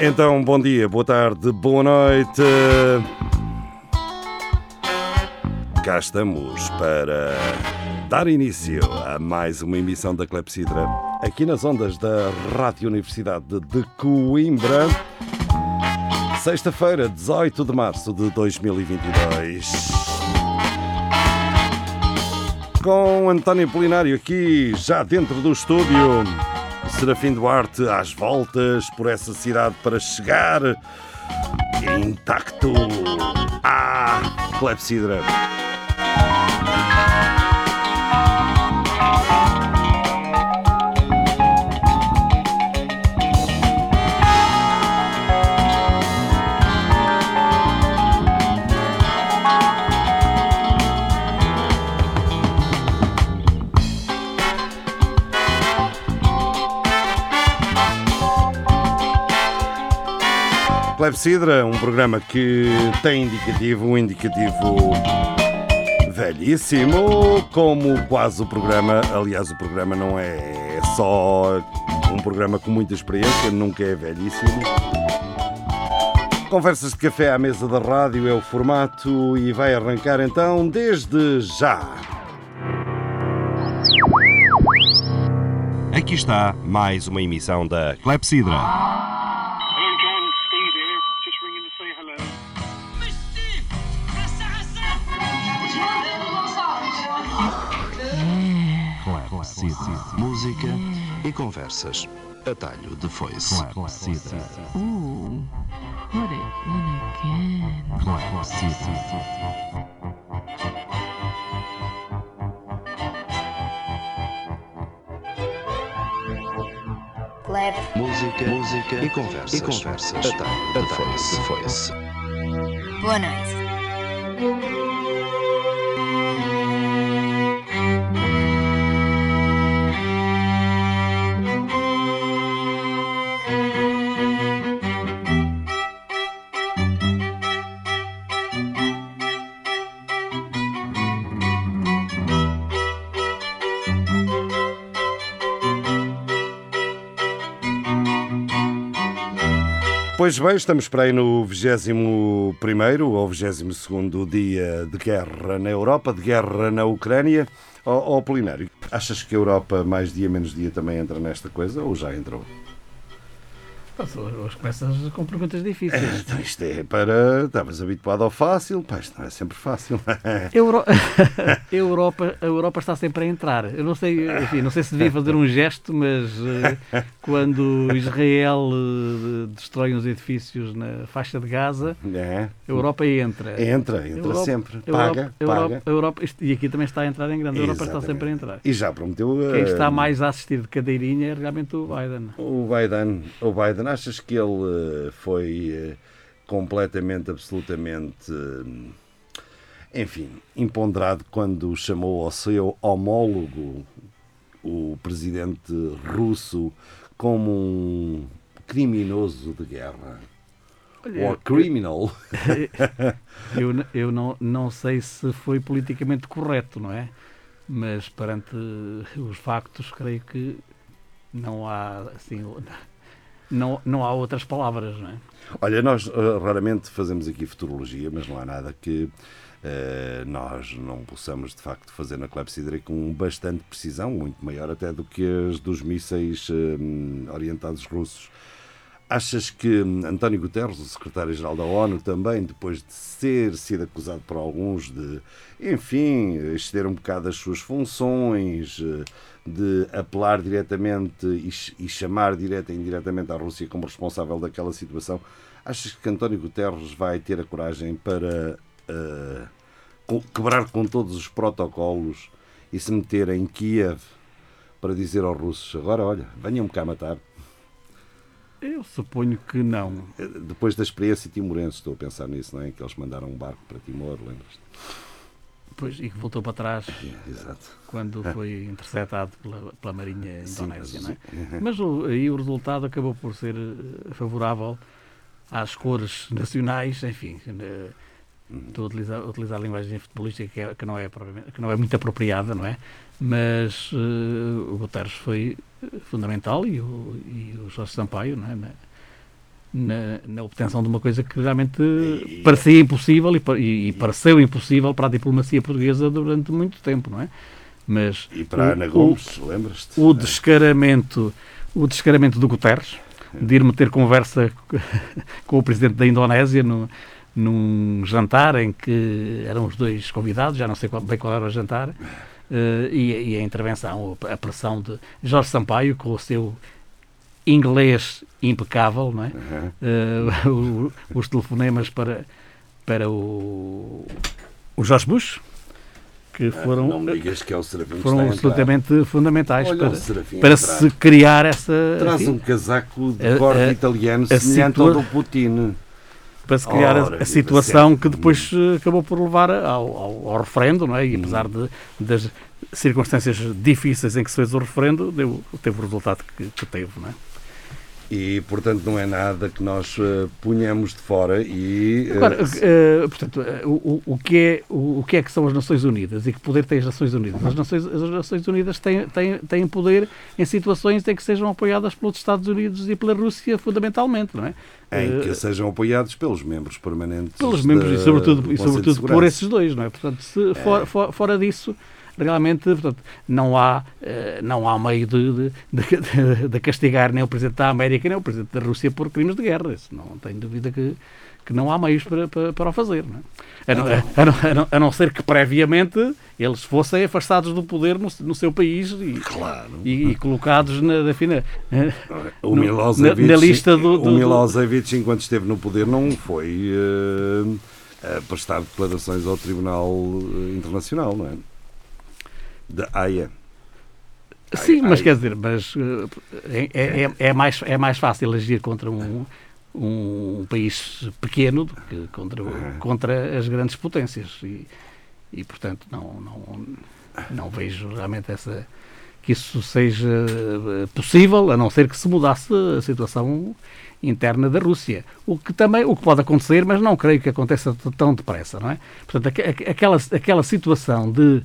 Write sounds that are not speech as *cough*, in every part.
Então, bom dia, boa tarde, boa noite. Cá estamos para dar início a mais uma emissão da Clepsidra aqui nas ondas da Rádio Universidade de Coimbra. Sexta-feira, 18 de março de 2022. Com António Polinário aqui, já dentro do estúdio. Serafim Duarte às voltas por essa cidade para chegar intacto à Clepsidra. Clepsidra, um programa que tem indicativo, um indicativo velhíssimo, como quase o programa. Aliás, o programa não é só um programa com muita experiência, nunca é velhíssimo. Conversas de café à mesa da rádio é o formato e vai arrancar então desde já. Aqui está mais uma emissão da Clepsidra. Música e conversas. Atalho de foice. Clepsidra. Ooh, put it in again. Clap. Música, música e conversas. E conversas. Atalho de foice. Boa noite. Pois bem, estamos para aí no 21 ou 22 dia de guerra na Europa, de guerra na Ucrânia. Ó oh, Polinário, achas que a Europa mais dia menos dia também entra nesta coisa ou já entrou? Hoje começas com perguntas difíceis. Então *laughs* isto é para. Estavas habituado ao fácil, pá, isto não é sempre fácil. *laughs* Euro... a, *laughs* Europa, a Europa está sempre a entrar. Eu não sei, enfim, não sei se devia fazer um gesto, mas uh, quando Israel uh, destrói uns edifícios na faixa de Gaza, é. a Europa entra. Entra, entra Europa, sempre. Europa, Paga, Europa, paga. Europa, isto- e aqui também está a entrar em grande. A Europa está Exatamente. sempre a entrar. E já prometeu. Quem está mais a assistir de cadeirinha é realmente o Biden. O Biden, o Biden, achas que ele eh, foi eh, completamente, absolutamente, eh, enfim, imponderado quando chamou ao seu homólogo, o presidente russo, como um criminoso de guerra? Ou criminal? *laughs* Eu, eu não, não sei se foi politicamente correto, não é? Mas perante os factos, creio que não há assim. Não, não há outras palavras, não é? Olha, nós eh, raramente fazemos aqui futurologia, mas não há nada que eh, nós não possamos de facto fazer na clepsidra com bastante precisão, muito maior até do que as dos mísseis eh, orientados russos. Achas que hum, António Guterres, o secretário-geral da ONU, também, depois de ser sido acusado por alguns de, enfim, exceder um bocado as suas funções, de apelar diretamente e, ch- chamar direta e indiretamente à Rússia como responsável daquela situação, achas que António Guterres vai ter a coragem para co- quebrar com todos os protocolos e se meter em Kiev para dizer aos russos: agora, olha, venham-me cá matar? Eu suponho que não. Eh, Depois da experiência timorense, estou a pensar nisso, não é? Que eles mandaram um barco para Timor, lembras-te? Pois, e que voltou para trás É, Exato. quando *laughs* foi interceptado pela, pela Marinha Sim, Indonésia, não é? mas- o, aí o resultado acabou por ser eh, favorável às cores nacionais, enfim. eh, Estou a utilizar, a utilizar a linguagem futebolística que, é- que não é, que não é muito apropriada, não é? Mas eh, o Guterres foi fundamental e o, e o Jorge Sampaio, não é? Na- na, obtenção de uma coisa que realmente parecia impossível e, e- e pareceu impossível para a diplomacia portuguesa durante muito tempo, não é? Mas E para a o- Ana Gomes, lembras-te? o descaramento, o descaramento do Guterres, de ir meter conversa *laughs* com o presidente da Indonésia no, num jantar em que eram os dois convidados, já não sei qual, bem qual era o jantar, eh, e, e a intervenção, a pressão de Jorge Sampaio com o seu inglês impecável, não é? Eh, o- os telefonemas para, para o, o Jorge Bush, que foram, Não me digas que é o Serafim foram a absolutamente fundamentais Olha para, a para se criar essa Traz enfim, um casaco de a- a- italiano a semelhante situa- ao do Putin. para se criar a- Ora, a, viva situação sempre. que depois eh, acabou por levar ao, ao, ao referendo, não é? Hum. E apesar de, das circunstâncias difíceis em que se fez o referendo, deu, teve o resultado que, que teve, não é? E, portanto, não é nada que nós eh, punhamos de fora e... eh, Agora, eh, portanto, o, o- que é, o, o que é que são as Nações Unidas e que poder têm as Nações Unidas? As Nações, as Nações Unidas têm, têm, têm poder em situações em que sejam apoiadas pelos Estados Unidos e pela Rússia, fundamentalmente, não é? em que sejam apoiados pelos membros permanentes pelos membros da- e sobretudo, do e sobretudo por esses dois, não é? Portanto, se for- for- fora disso, realmente portanto, não, há, eh, não há meio de, de, *laughs* de- castigar nem o Presidente da América nem o Presidente da Rússia por crimes de guerra. Isso não tenho dúvida que, que não há meios para, para, para o fazer. Não é? a, não, a, não, a não- a não ser que previamente eles fossem afastados do poder no, no seu país e, Claro. e, e colocados na, na, O no- Milosevic, na- na lista do- do- o Milosevic, enquanto esteve no poder, não foi eh, a prestar declarações ao Tribunal eh, Internacional, não é? Da AIA. Sim, mas quer dizer, mas eh, é, é, é mais, é mais fácil agir contra um, um país pequeno do que contra, contra as grandes potências. E, e portanto, não, não, não vejo realmente essa, que isso seja eh, possível, a não ser que se mudasse a situação interna da Rússia. O que também o que pode acontecer, mas não creio que aconteça tão depressa, não é? Portanto, aque- aquela, aquela situação de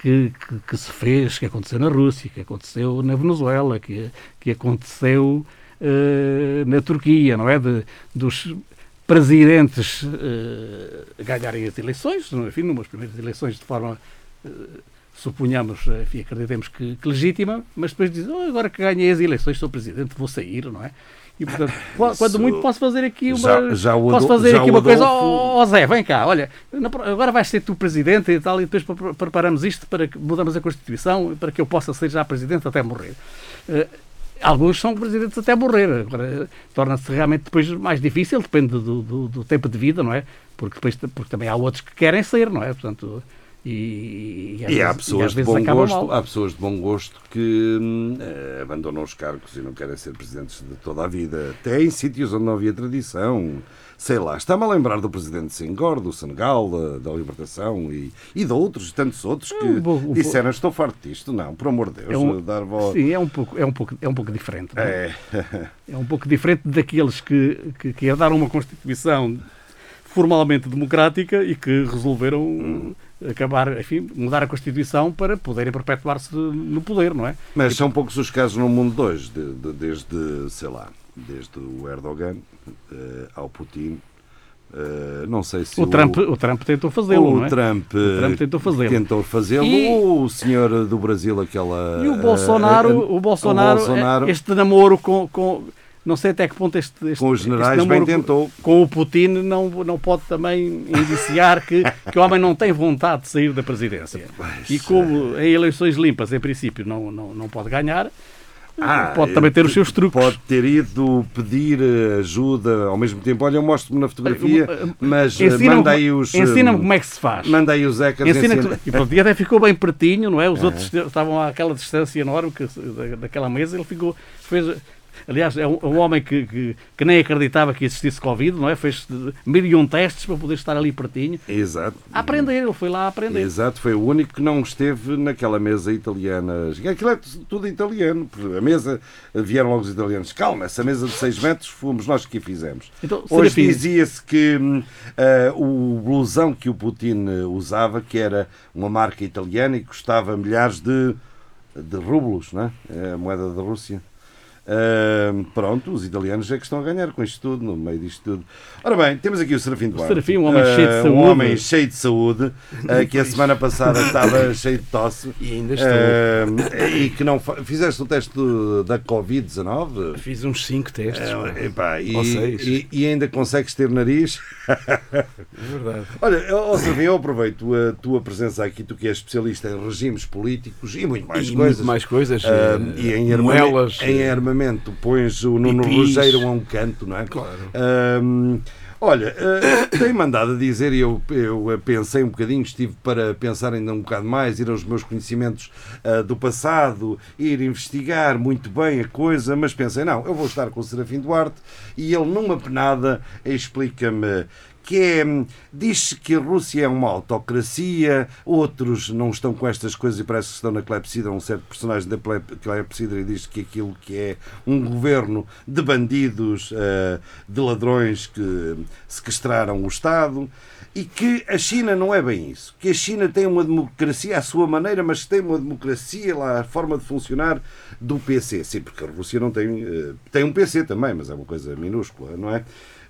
que, que, que se fez, que aconteceu na Rússia, que aconteceu na Venezuela, que, que aconteceu eh, na Turquia, não é? De, dos presidentes eh, ganharem as eleições, enfim, numas primeiras eleições de forma, eh, suponhamos, enfim, acreditemos que, que legítima, mas depois dizem, "Oh, agora que ganhei as eleições, sou presidente, vou sair, não é? E, portanto, qua- quando Isso- muito posso fazer aqui uma, Já- já posso fazer aqui uma coisa, ó ó, Zé, vem cá, olha, agora vais ser tu presidente e tal, e depois pre- preparamos isto para que mudamos a Constituição para que eu possa ser já presidente até morrer. Eh, alguns são presidentes até morrer, agora torna-se realmente depois mais difícil, depende do, do- do tempo de vida, não é? Porque depois porque também há outros que querem ser, não é? Portanto, e, às E há vezes- pessoas, às de bom gosto, mal. há pessoas de bom gosto que hum, abandonam os cargos e não querem ser presidentes de toda a vida, até em sítios onde não havia tradição. Sei lá, está-me a lembrar do presidente Senghor, do Senegal, da, da Libertação e, e de outros, tantos outros que um pouco- um disseram estou farto disto. Não, por amor de Deus, É um- dar voz. Sim, é um pouco, é um pouco, é um pouco diferente. é? É, *laughs* É um pouco diferente daqueles que, que, que herdaram uma Constituição formalmente democrática e que resolveram acabar, enfim, mudar a Constituição para poderem perpetuar-se no poder, não é? mas são poucos os casos no mundo de hoje, de- de- desde, sei lá, desde o Erdogan eh, ao Putin. Eh, não sei se O Trump, o Trump tentou fazê-lo, O é? Trump, O Trump tentou fazê-lo. tentou fazê-lo. E- O senhor do Brasil, aquela. E o Bolsonaro, eh, o Bolsonaro, o Bolsonaro, este namoro com, com não sei até que ponto este, este com os generais, namoro bem tentou. com o Putin não, não pode também indiciar que, que o homem não tem vontade de sair da presidência. Pois, E como em eleições limpas, em princípio, não, não, não pode ganhar, Ah, pode também ter os seus truques. Pode ter ido pedir ajuda ao mesmo tempo. Olha, eu mostro-me na fotografia, mas eh, Ensina-me manda aí os. eh, ensina-me como é que se faz. Manda aí os ecas. Ensina ensina- e, pronto, e até ficou bem pertinho, não é? Os outros estavam àquela distância enorme que, da, daquela mesa, ele ficou. Fez, aliás, é um, um homem que, que, que nem acreditava que existisse Covid, não é? Fez mil e um testes para poder estar ali pertinho. Exato. A aprender, ele foi lá a aprender. Exato, foi o único que não esteve naquela mesa italiana. Aquilo é tudo italiano. A mesa, vieram logo os italianos. Calma, essa mesa de 6 metros fomos nós que a fizemos. Então, Hoje dizia-se que ah, o blusão que o Putin eh, usava, que era uma marca italiana e custava milhares de, de rublos, não é? É a moeda da Rússia. Ah, pronto, os italianos é que estão a ganhar com isto tudo, no meio disto tudo. Ora bem, temos aqui o Serafim Duarte. Serafim, um homem cheio de Ah, saúde. Um homem cheio de saúde, ah, que a semana passada estava *laughs* cheio de tosse. E ainda estou. Ah, e que não fizeste o teste da Covid-19? Fiz uns 5 testes. É, epá, e, e- e ainda consegues ter nariz? É verdade. *laughs* Olha, ó Serafim, eu aproveito a tua presença aqui, tu que és especialista em regimes políticos e muito mais e coisas. muito mais coisas. Ah, eh, e em armamento, moelas. em eh, armamento pões o Nuno. Rogério a um canto, não é? Claro. Ahm, olha, ah, tem mandado a dizer, e eu, eu pensei um bocadinho, estive para pensar ainda um bocado mais, ir aos meus conhecimentos ah, do passado, ir investigar muito bem a coisa, mas pensei, não, eu vou estar com o Serafim Duarte e ele, numa penada, explica-me que é, diz que a Rússia é uma autocracia, outros não estão com estas coisas e parece que estão na clepsidra. Um certo personagem da clepsidra diz que aquilo que é um governo de bandidos, eh, de ladrões que sequestraram o Estado. E que a China não é bem isso. Que a China tem uma democracia à sua maneira, mas tem uma democracia lá, a forma de funcionar do PC. Sim, porque a Rússia não tem. eh, tem um PC também, mas é uma coisa minúscula, não é?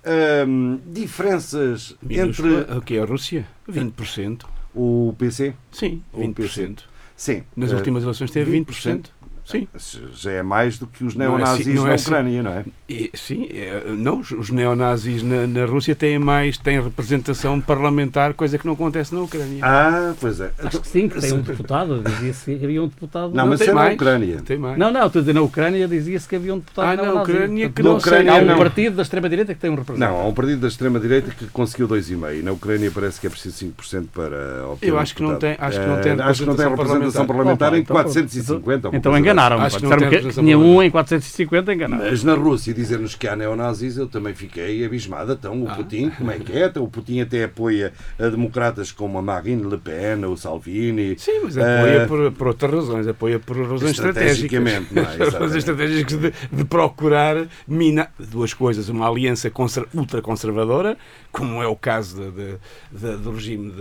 Ahm, diferenças minúscula. entre O que é a Rússia? 20%. o PC? Sim, O 20%. Sim. Nas eh, últimas eleições teve 20%. Sim. Já é mais do que os Não é neonazis assim- não é na assim. Ucrânia, não é? E, sim, é, não, os- neonazis na, na Rússia têm mais, têm representação parlamentar, coisa que não acontece na Ucrânia. Ah, pois é. Acho que sim, que tem um deputado. Dizia-se que havia um deputado. Não, mas tem isso é na. Ucrânia. Tem mais. Não, não, estou a dizer, na Ucrânia dizia-se que havia um deputado Ah, na. Ucrânia que Na não Ucrânia sei. Há um não. partido da extrema-direita que tem um representante. Não, há um partido da extrema-direita que conseguiu 2,5%. Na Ucrânia parece que é preciso 5% para obter Eu um acho que não deputado. tem- acho que não tem Eh, acho que não tem representação representação parlamentar Opa, em então- 450. uma Então coisa enganaram-me. Acho que não Disseram que tinha um em 450, enganaram. Mas na Rússia dizer-nos que há neonazis, eu também fiquei abismado. Então, o Ah. Putin, como é que é? Então, o Putin até apoia a democratas como a Marine Le Pen, o Salvini. Sim, mas Eh, apoia por, por outras razões, apoia por razões estratégicas. Estrategicamente, não é? *laughs* Razões estratégicas de, de procurar minar duas coisas, uma aliança conser, ultraconservadora, como é o caso de- de- de- do regime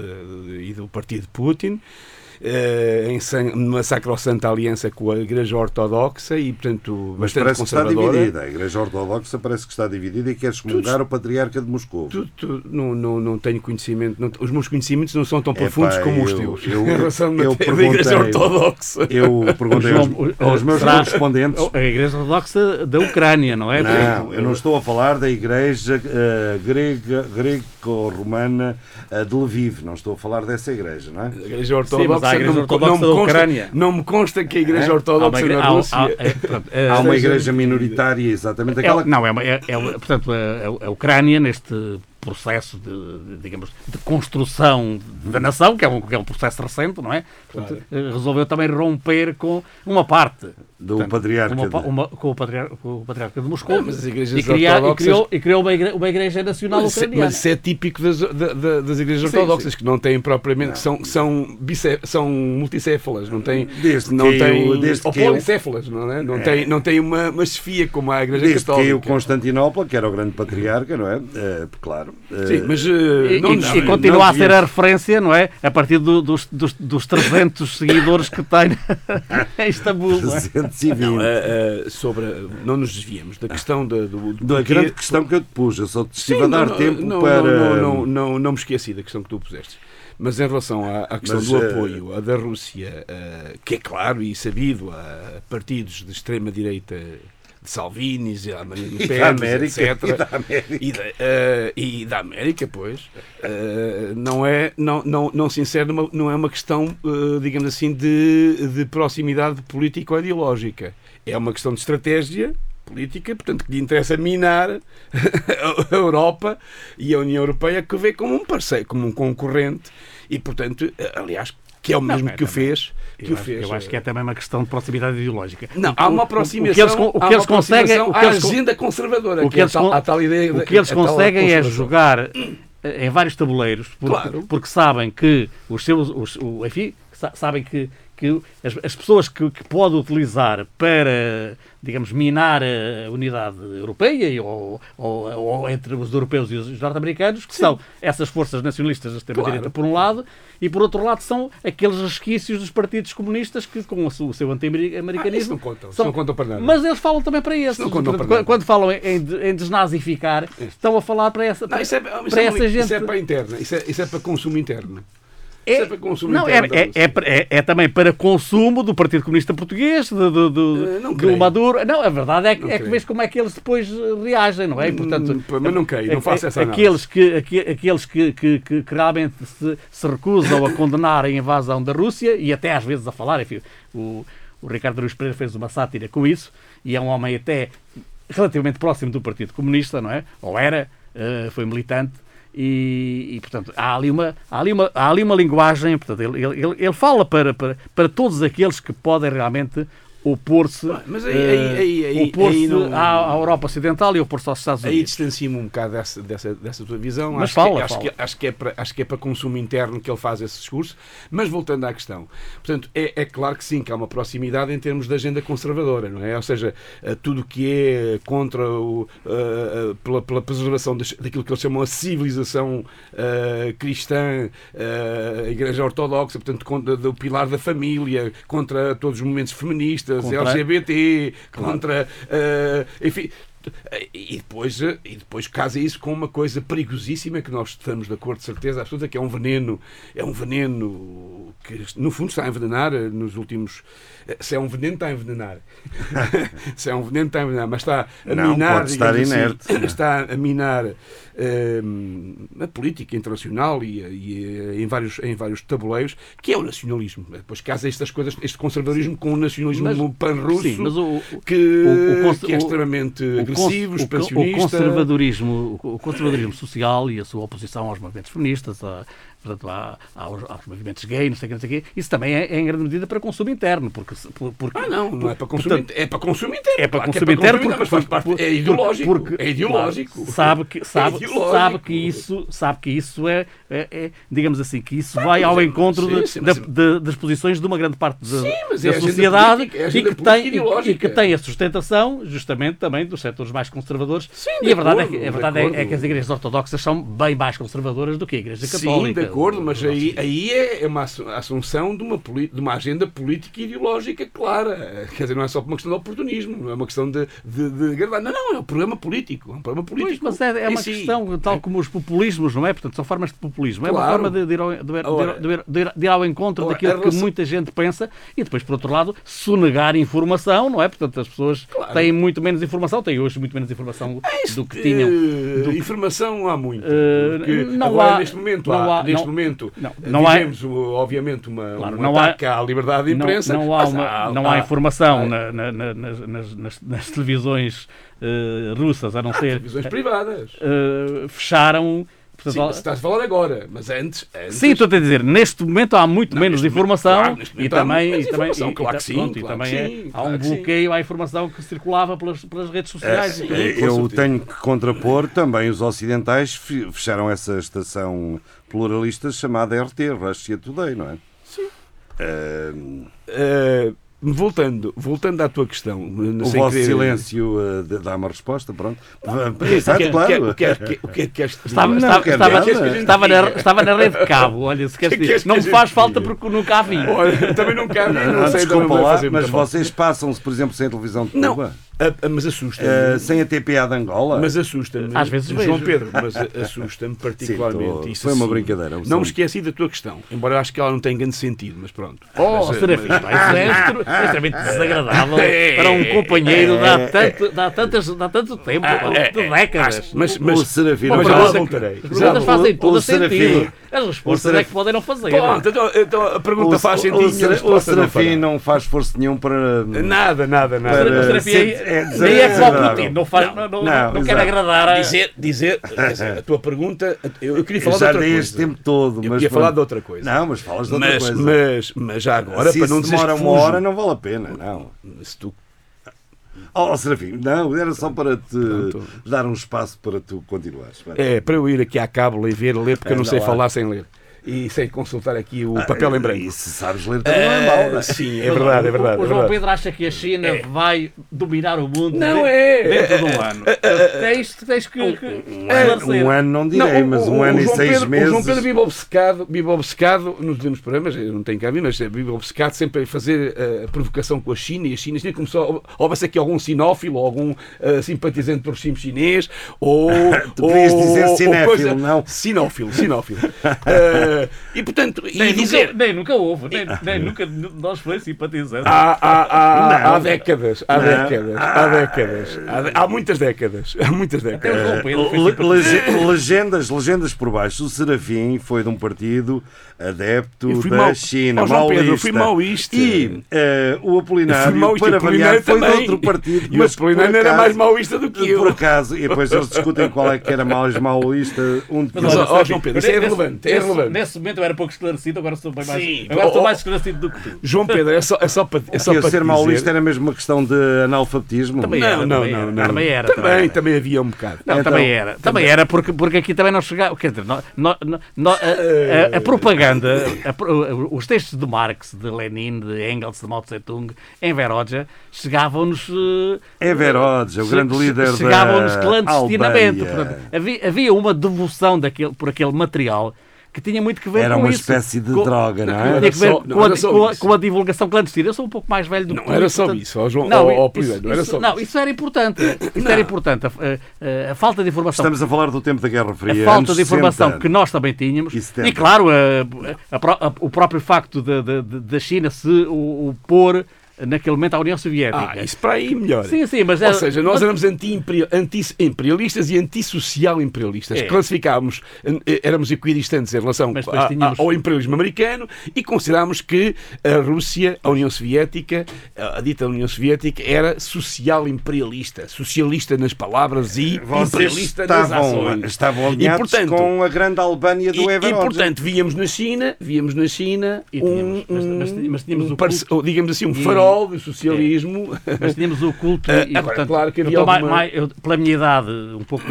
e do partido de Putin, eh, em san- numa sacrossanta aliança com a Igreja Ortodoxa e, portanto, Mas bastante parece que está conservadora. dividida. A Igreja Ortodoxa parece que está dividida e quer excomungar o Patriarca de Moscou. Tu- tu- não, não, não tenho conhecimento, não- os meus conhecimentos não são tão Epá, profundos como os eu- teus. eu- *laughs* em relação à eu matéria da Igreja perguntei- Ortodoxa. Eu perguntei aos, aos meus será- correspondentes. A Igreja Ortodoxa da Ucrânia, não é? Não, eu não estou a falar da igreja eh, grega, greco-romana eh, de Lviv. Não estou a falar dessa igreja, não é? A Igreja Sim, Ortodoxa, mas há a Igreja não, me- Ortodoxa não da consta, Ucrânia. não me consta que a Igreja É? Há Ortodoxa igre- na há- Rússia. há- é, pronto, é- Há uma igreja minoritária, exatamente É, aquela. não, é, uma- é, é, porque, a, Ucrânia, neste processo de, digamos, de construção da nação, que é um, que é um processo recente, não é? Portanto, eh, resolveu também romper com uma parte. Do Portanto, patriarca uma de- uma- com, o patriarca, com o patriarca de Moscou. Não, mas as igrejas e, criar- e criou, e criou uma, igre- uma igreja nacional Mas, é- ucraniana. mas isso é típico das, da- da- das igrejas Sim, ortodoxas, que não têm propriamente, que são, são, bicé- são multicéfalas, não têm, Desde não que têm eu- desde ou que eu- policéfalas, não é? Não têm, não têm uma, uma chefia como a igreja Desde que caiu católica. Constantinopla, que era o grande patriarca, não é? Eh, claro. Eh, Sim, mas uh, E, não e- nos- e continua não a ser a referência, não é? A partir do- dos, dos, dos 300 seguidores que tem *laughs* em Istambul. É? 320. Não, eh, eh, sobre, a- não nos desviemos da questão da, do, do Da grande questão que eu te pus, eu só te estive Sim, a dar não, tempo não, para. Não, não, não, não me esqueci da questão que tu puseste. Mas em relação à, à questão Mas, do eh, apoio à da Rússia, eh, que é claro e sabido a partidos de extrema-direita de Salvinis e da *laughs* América, etc. e da América. E da, eh, e da América, pois, eh, não é, não, não, não se insere numa, não é uma questão, eh, digamos assim, de, de proximidade político-ideológica. É uma questão de estratégia política, portanto, que lhe interessa minar *laughs* a Europa e a União Europeia, que vê como um parceiro, como um concorrente, e, portanto, aliás, que é o mesmo é que o também. fez. Que Eu o acho, fez eu acho que é eh, também uma questão de proximidade ideológica. não, O- há uma o- aproximação. O que eles, o conseguem, o aproximação que eles, agenda conservadora, o que, é eles a tal, ideia. o que eles conseguem é jogar eh, em vários tabuleiros, porque, Claro. porque sabem que os seus, os, o, enfim, sa- sabem que, que as, as pessoas que, que pode utilizar para, digamos, minar a unidade europeia ou, ou- ou entre os europeus e os norte-americanos, que são essas forças nacionalistas da extrema-direita, Claro. por um lado, e por outro lado são aqueles resquícios dos partidos comunistas que, com o seu, seu Ah, anti-americanismo. não contam, são- não contam para nada. Mas eles falam também para esses. não contam para nada. quando, quando falam em, em- desnazificar, estão a falar para essa, Não, para, isso é, isso para é essa gente. isso é para a interna, isso é, isso é para consumo interno. É, é não, é, é, é, é- é também para consumo do Partido Comunista Português, do, Eh, não do. Maduro. Não, a verdade é, que- é que vês como é que eles depois eh, reagem, não é? Portanto, Hum, mas não creio, não faço essa aqueles que, aque- aqueles que, que, que, que realmente se, se recusam a condenar a invasão da Rússia e até às vezes a falar, enfim, o, o Ricardo Luís Pereira fez uma sátira com isso e é um homem até relativamente próximo do Partido Comunista, não é? Ou era, eh, foi militante. E, e, portanto, há ali uma, há ali uma, há ali uma linguagem, portanto, ele, ele, ele- fala para, para, para todos aqueles que podem realmente opor-se aí- eh, aí- aí- aí- aí não- à, Europa Ocidental e opor-se aos Estados Aí Unidos. distancio-me um bocado dessa, dessa, dessa tua visão. Mas acho, fala, que, acho, fala. que, acho, que é para, acho que é para consumo interno que ele faz esse discurso. Mas voltando à questão, portanto, é, é claro que sim, que há uma proximidade em termos de agenda conservadora, não é? Ou seja, eh, tudo o que é contra o, eh, pela, pela preservação daquilo que eles chamam a civilização eh, cristã, eh, a Igreja Ortodoxa, portanto, contra do pilar da família, contra todos os movimentos feministas, Contra- LGBT, contra. eh, enfim. E depois, eh, e depois casa isso com uma coisa perigosíssima que nós estamos de acordo, de certeza absoluta, que é um veneno, é um veneno que no fundo está a envenenar eh, nos últimos. eh, Se é um veneno, está a envenenar. *laughs* se é um veneno, está a envenenar, mas está a Não, minar. pode estar digamos inerte. assim, *clears throat* está a minar eh, a política internacional e, e, em, vários, em vários tabuleiros, que é o nacionalismo. Depois casa estas coisas, este conservadorismo com o nacionalismo pan-russo. Que, o- o que é extremamente o agressivo, o, o conservadorismo, o conservadorismo social e a sua oposição aos movimentos feministas, a, portanto, a- aos, aos movimentos gay, não sei o que, não sei o quê, isso também é, é em grande medida para consumo interno, porque, porque Ah, não, não é para consumir, portanto, é para consumir interno. é para claro que consumo interno, consumir, mas faz parte, é ideológico. é ideológico. claro, sabe que, sabe, ideológico. sabe que isso, sabe que isso é, é- é, digamos assim, que isso vai ao encontro sim, de- sim, de- das posições de uma grande parte da, Sim, da é sociedade política, é e, que tem, e, ideológica. que tem a sustentação justamente também dos setores mais conservadores. Sim, e de a verdade, acordo, é, que, a de verdade é- é, que as igrejas ortodoxas são bem mais conservadoras do que a igreja católica. Acordo, mas aí, aí é uma assu- assunção de uma, de uma agenda política e ideológica clara. Quer dizer, não é só uma questão de oportunismo, não é uma questão de, de, de agradar. Não, não, é um programa político. É um Pois, político. mas é, é uma si. questão, tal como os populismos, não é? Portanto, são formas de populismo. É uma Claro. forma de, de ir, ao, de, de ir- ao encontro Ora, daquilo a que relação- muita gente pensa e depois, por outro lado, sonegar informação, não é? Portanto, as pessoas Claro. têm muito menos informação, têm hoje muito menos informação do que Eh, tinham. do que- Informação há muito. Eh, porque não há- neste momento, não há, há- neste não- momento não, não há- vivemos, o- obviamente, uma, Claro, um não há- ataque à liberdade de Não, imprensa. não há, mas uma- não há informação há- na- na- na- nas, nas- nas- televisões eh, russas, a não ser. televisões privadas. eh, fecharam. Portanto, Sim, mas estás a falar agora, mas antes. antes Sim, estou a dizer, neste momento há muito Não, menos informação claro, e também, menos e informação, e- claro e que sim, pronto, e claro também que é- há um que sim. bloqueio à informação que circulava pelas, pelas redes sociais. É, e- é, eu tenho que contrapor também os ocidentais fe- fecharam essa estação pluralista chamada RT, Russia Today, não é? Sim. Eh, voltando, voltando à tua questão. o sem vosso querer- silêncio de- dá uma resposta, pronto. Exato, é- claro. o que, é- que, é- o que é queres que Estava, diga? estava, quero estava, estava na, estava na rede de cabo. Olha, se *laughs* queres Que que dizer, que não me gente faz falta porque nunca a vi. Olha, também não cabe, não, Não, sei, desculpa não vai lá, fazer mas vocês passam-se, por exemplo, sem a televisão de Não, Cuba, a- a- mas assusta-me. eh, sem a TPA de Angola. Mas assusta-me. Às vezes João vejo. Pedro, mas *laughs* assusta-me particularmente. Sim, tô- Isso foi uma assim. brincadeira, Não sei. me esqueci da tua questão, embora eu acho que ela não tenha grande sentido, mas pronto. Oh, mas, Serafim, mas- isso é extre- extremamente desagradável É, para um companheiro de há é, tanto, de há tantas, de há tanto tempo, Ah, é, de décadas. Mas, mas, o Serafim, mas não já voltarei. As perguntas fazem o todo sentido. As respostas é que podem não fazer. Pronto, então, então a pergunta o, faz sentido. o Serafim não faz esforço nenhum para. Nada, nada, nada. É- é nem é. Putin, não, faz, não, não, Não, não quer exato. agradar a... Dizer, dizer *laughs* a tua pergunta, eu, eu queria falar de já outra nem coisa. este tempo todo. Eu mas queria falar de outra coisa. Não, mas falas de outra mas, coisa. mas, mas já agora, Se para não demora uma hora, não vale a pena, não. se tu Oh, Serafim, não, era só para te Pronto. dar um espaço para tu continuares. É, para eu ir aqui à cábula e ver, ler, porque eu não sei lá. falar sem ler. E sei consultar aqui o papel em branco. E se sabes ler também não é mau, não é? Sim, é verdade, é verdade. O, é João verdade. Pedro acha que a China vai dominar o mundo Não de- é. dentro de um ano. Tens, tens que, que esclarecer. Um ano não direi, o- mas o- um o ano e João seis Pedro, meses. O João Pedro vive obcecado, vive obcecado nos últimos programas, eu não tenho cá a mim, mas vive obcecado sempre a fazer eh, a provocação com a China e a China. A China começou, houvesse aqui algum sinófilo, algum eh, simpatizante do regime chinês, ou. *laughs* Tu podias ou- dizer ou cinéfilo, não? Sinófilo, sinófilo. *laughs* Eh, *laughs* e portanto, e Nem, dizer. nunca, nem nunca houve, nem, nem nunca nós foi simpatizante. Há, há, há, há décadas, há Não. décadas, há décadas, há, de- há muitas décadas, há muitas o décadas. Legendas, legendas por baixo. O Serafim foi de um partido adepto Eu fui da mau- China, Ó, João Pedro, eu maoísta. fui maoísta. E eh, o Apolinário, maoísta, para o variar, foi de outro partido. E o mas por Apolinário era mais maoísta do que eu. Por acaso, e depois eles discutem qual é que era mais maoísta. Um de Mas, ó, João Pedro, isso é relevante, é. Nesse momento eu era pouco esclarecido, agora sou bem mais, Sim. agora Ó, estou ó, mais esclarecido do que tu. João Pedro, é só, é só para, é só para ser dizer... era mesmo uma questão de analfabetismo. Também Não, era, não, também não, era. não. Também era, Também, também era. também havia um bocado. Não, Então, também era. Também era, porque, porque aqui também não chegava. Quer dizer, nó- nó- nó- a, a- a propaganda, a os textos de Marx, de Lenin, de Engels, de Mao Tse Tung, em Veroja, chegavam-nos. eh, Verodes, é o grande che- líder Chegavam-nos da clandestinamente. Portanto, havia, havia uma devoção daquele, por aquele material que tinha muito que ver Era com uma isso. espécie de Com- droga, não não é? era Tinha que ver só- com, a, era com a- com a divulgação clandestina. Eu sou um pouco mais velho do que Não era só portanto- isso, ó, João, Não, ó, isso- não era isso- só não, isso. isso era importante. Isso era importante. A, a- a falta de informação Estamos a falar do tempo da Guerra Fria. a falta de informação 60. que nós também tínhamos E e, 70. claro a- a pró- a- o próprio facto da China se o, o pôr naquele momento à União Soviética. Ah, isso para aí melhor. Sim, sim, mas Ou seja, nós mas- éramos anti-imperial- anti-imperialistas e antissocial-imperialistas. É. Classificávamos, eh, éramos equidistantes em relação Mas a- tínhamos- ao imperialismo americano e considerámos que a Rússia, a União Soviética, a, dita União Soviética, era social-imperialista. Socialista nas palavras e Vocês imperialista nas estavam, ações. estavam E, alinhados portanto, com a grande Albânia do e, e, portanto, víamos na China, víamos na China E tínhamos- um- mas tínhamos um o parce- culto- digamos assim, um e- farol de socialismo. Mas tínhamos o culto *laughs* Ah, e, agora, portanto, claro que eu havia mais- alguma- mais- eu, pela minha idade, um pouco,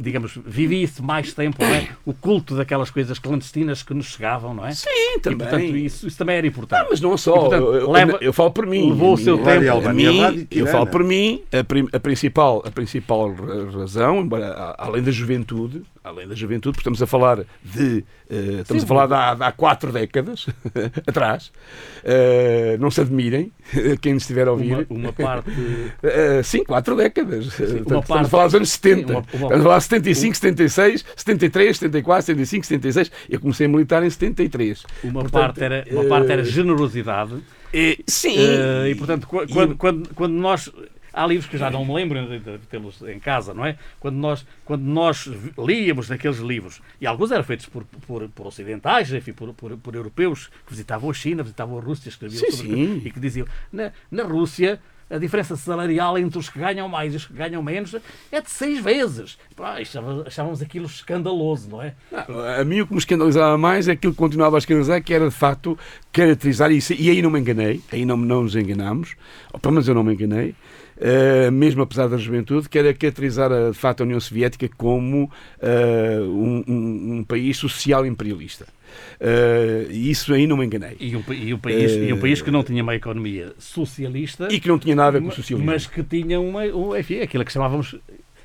digamos, vivi isso mais tempo, não é? *coughs* O culto daquelas coisas clandestinas que nos chegavam, não é? Sim, E, também. portanto, isso, isso também era importante. Ah, mas não só. E, portanto, eu, eu- leva- eu falo por mim. levou o seu tempo. A mim, eu falo por mim, a, prim- a principal, a principal ra- razão, embora além da juventude, além da juventude, porque estamos a falar de eh, estamos Sim, a falar de há, de há quatro décadas *laughs* atrás. Eh, não se admirem quem nos estiver a ouvir. Uma, uma parte. Uh, *laughs* sim, quatro décadas. Uh, portanto, uma estamos parte- a falar dos anos 70. sim, uma- uma- estamos a falar de 75, 76, 73, 74, 75, 76. Eu comecei a militar em 73. Uma, Portanto, parte, era, uma parte era eh, generosidade. Eh, sim. Eh, e portanto, qu- E- quando, quando, quando nós. Há livros que eu já não me lembro de de tê-los em casa, não é? Quando nós, quando nós líamos naqueles livros, e alguns eram feitos por, por, por ocidentais, enfim, por, por, por europeus que visitavam a China, visitavam a Rússia, escreviam Sim, sobre sim. e que diziam na, na Rússia a diferença salarial entre os que ganham mais e os que ganham menos é de seis vezes. Pá, achávamos aquilo escandaloso, não é? Não, a mim o que me escandalizava mais é aquilo que continuava a escandalizar, que era de facto caracterizar isso. E aí não me enganei, aí não, não nos enganámos, ou pelo menos eu não me enganei. Eh, mesmo apesar da juventude, que era caracterizar a, de facto a União Soviética como eh, um, um- um país social imperialista. Eh, E isso aí não me enganei. E um, e um país, e um país que não tinha uma economia socialista, E que não tinha nada a ver com o socialismo. mas que tinha uma, um, enfim, aquilo que chamávamos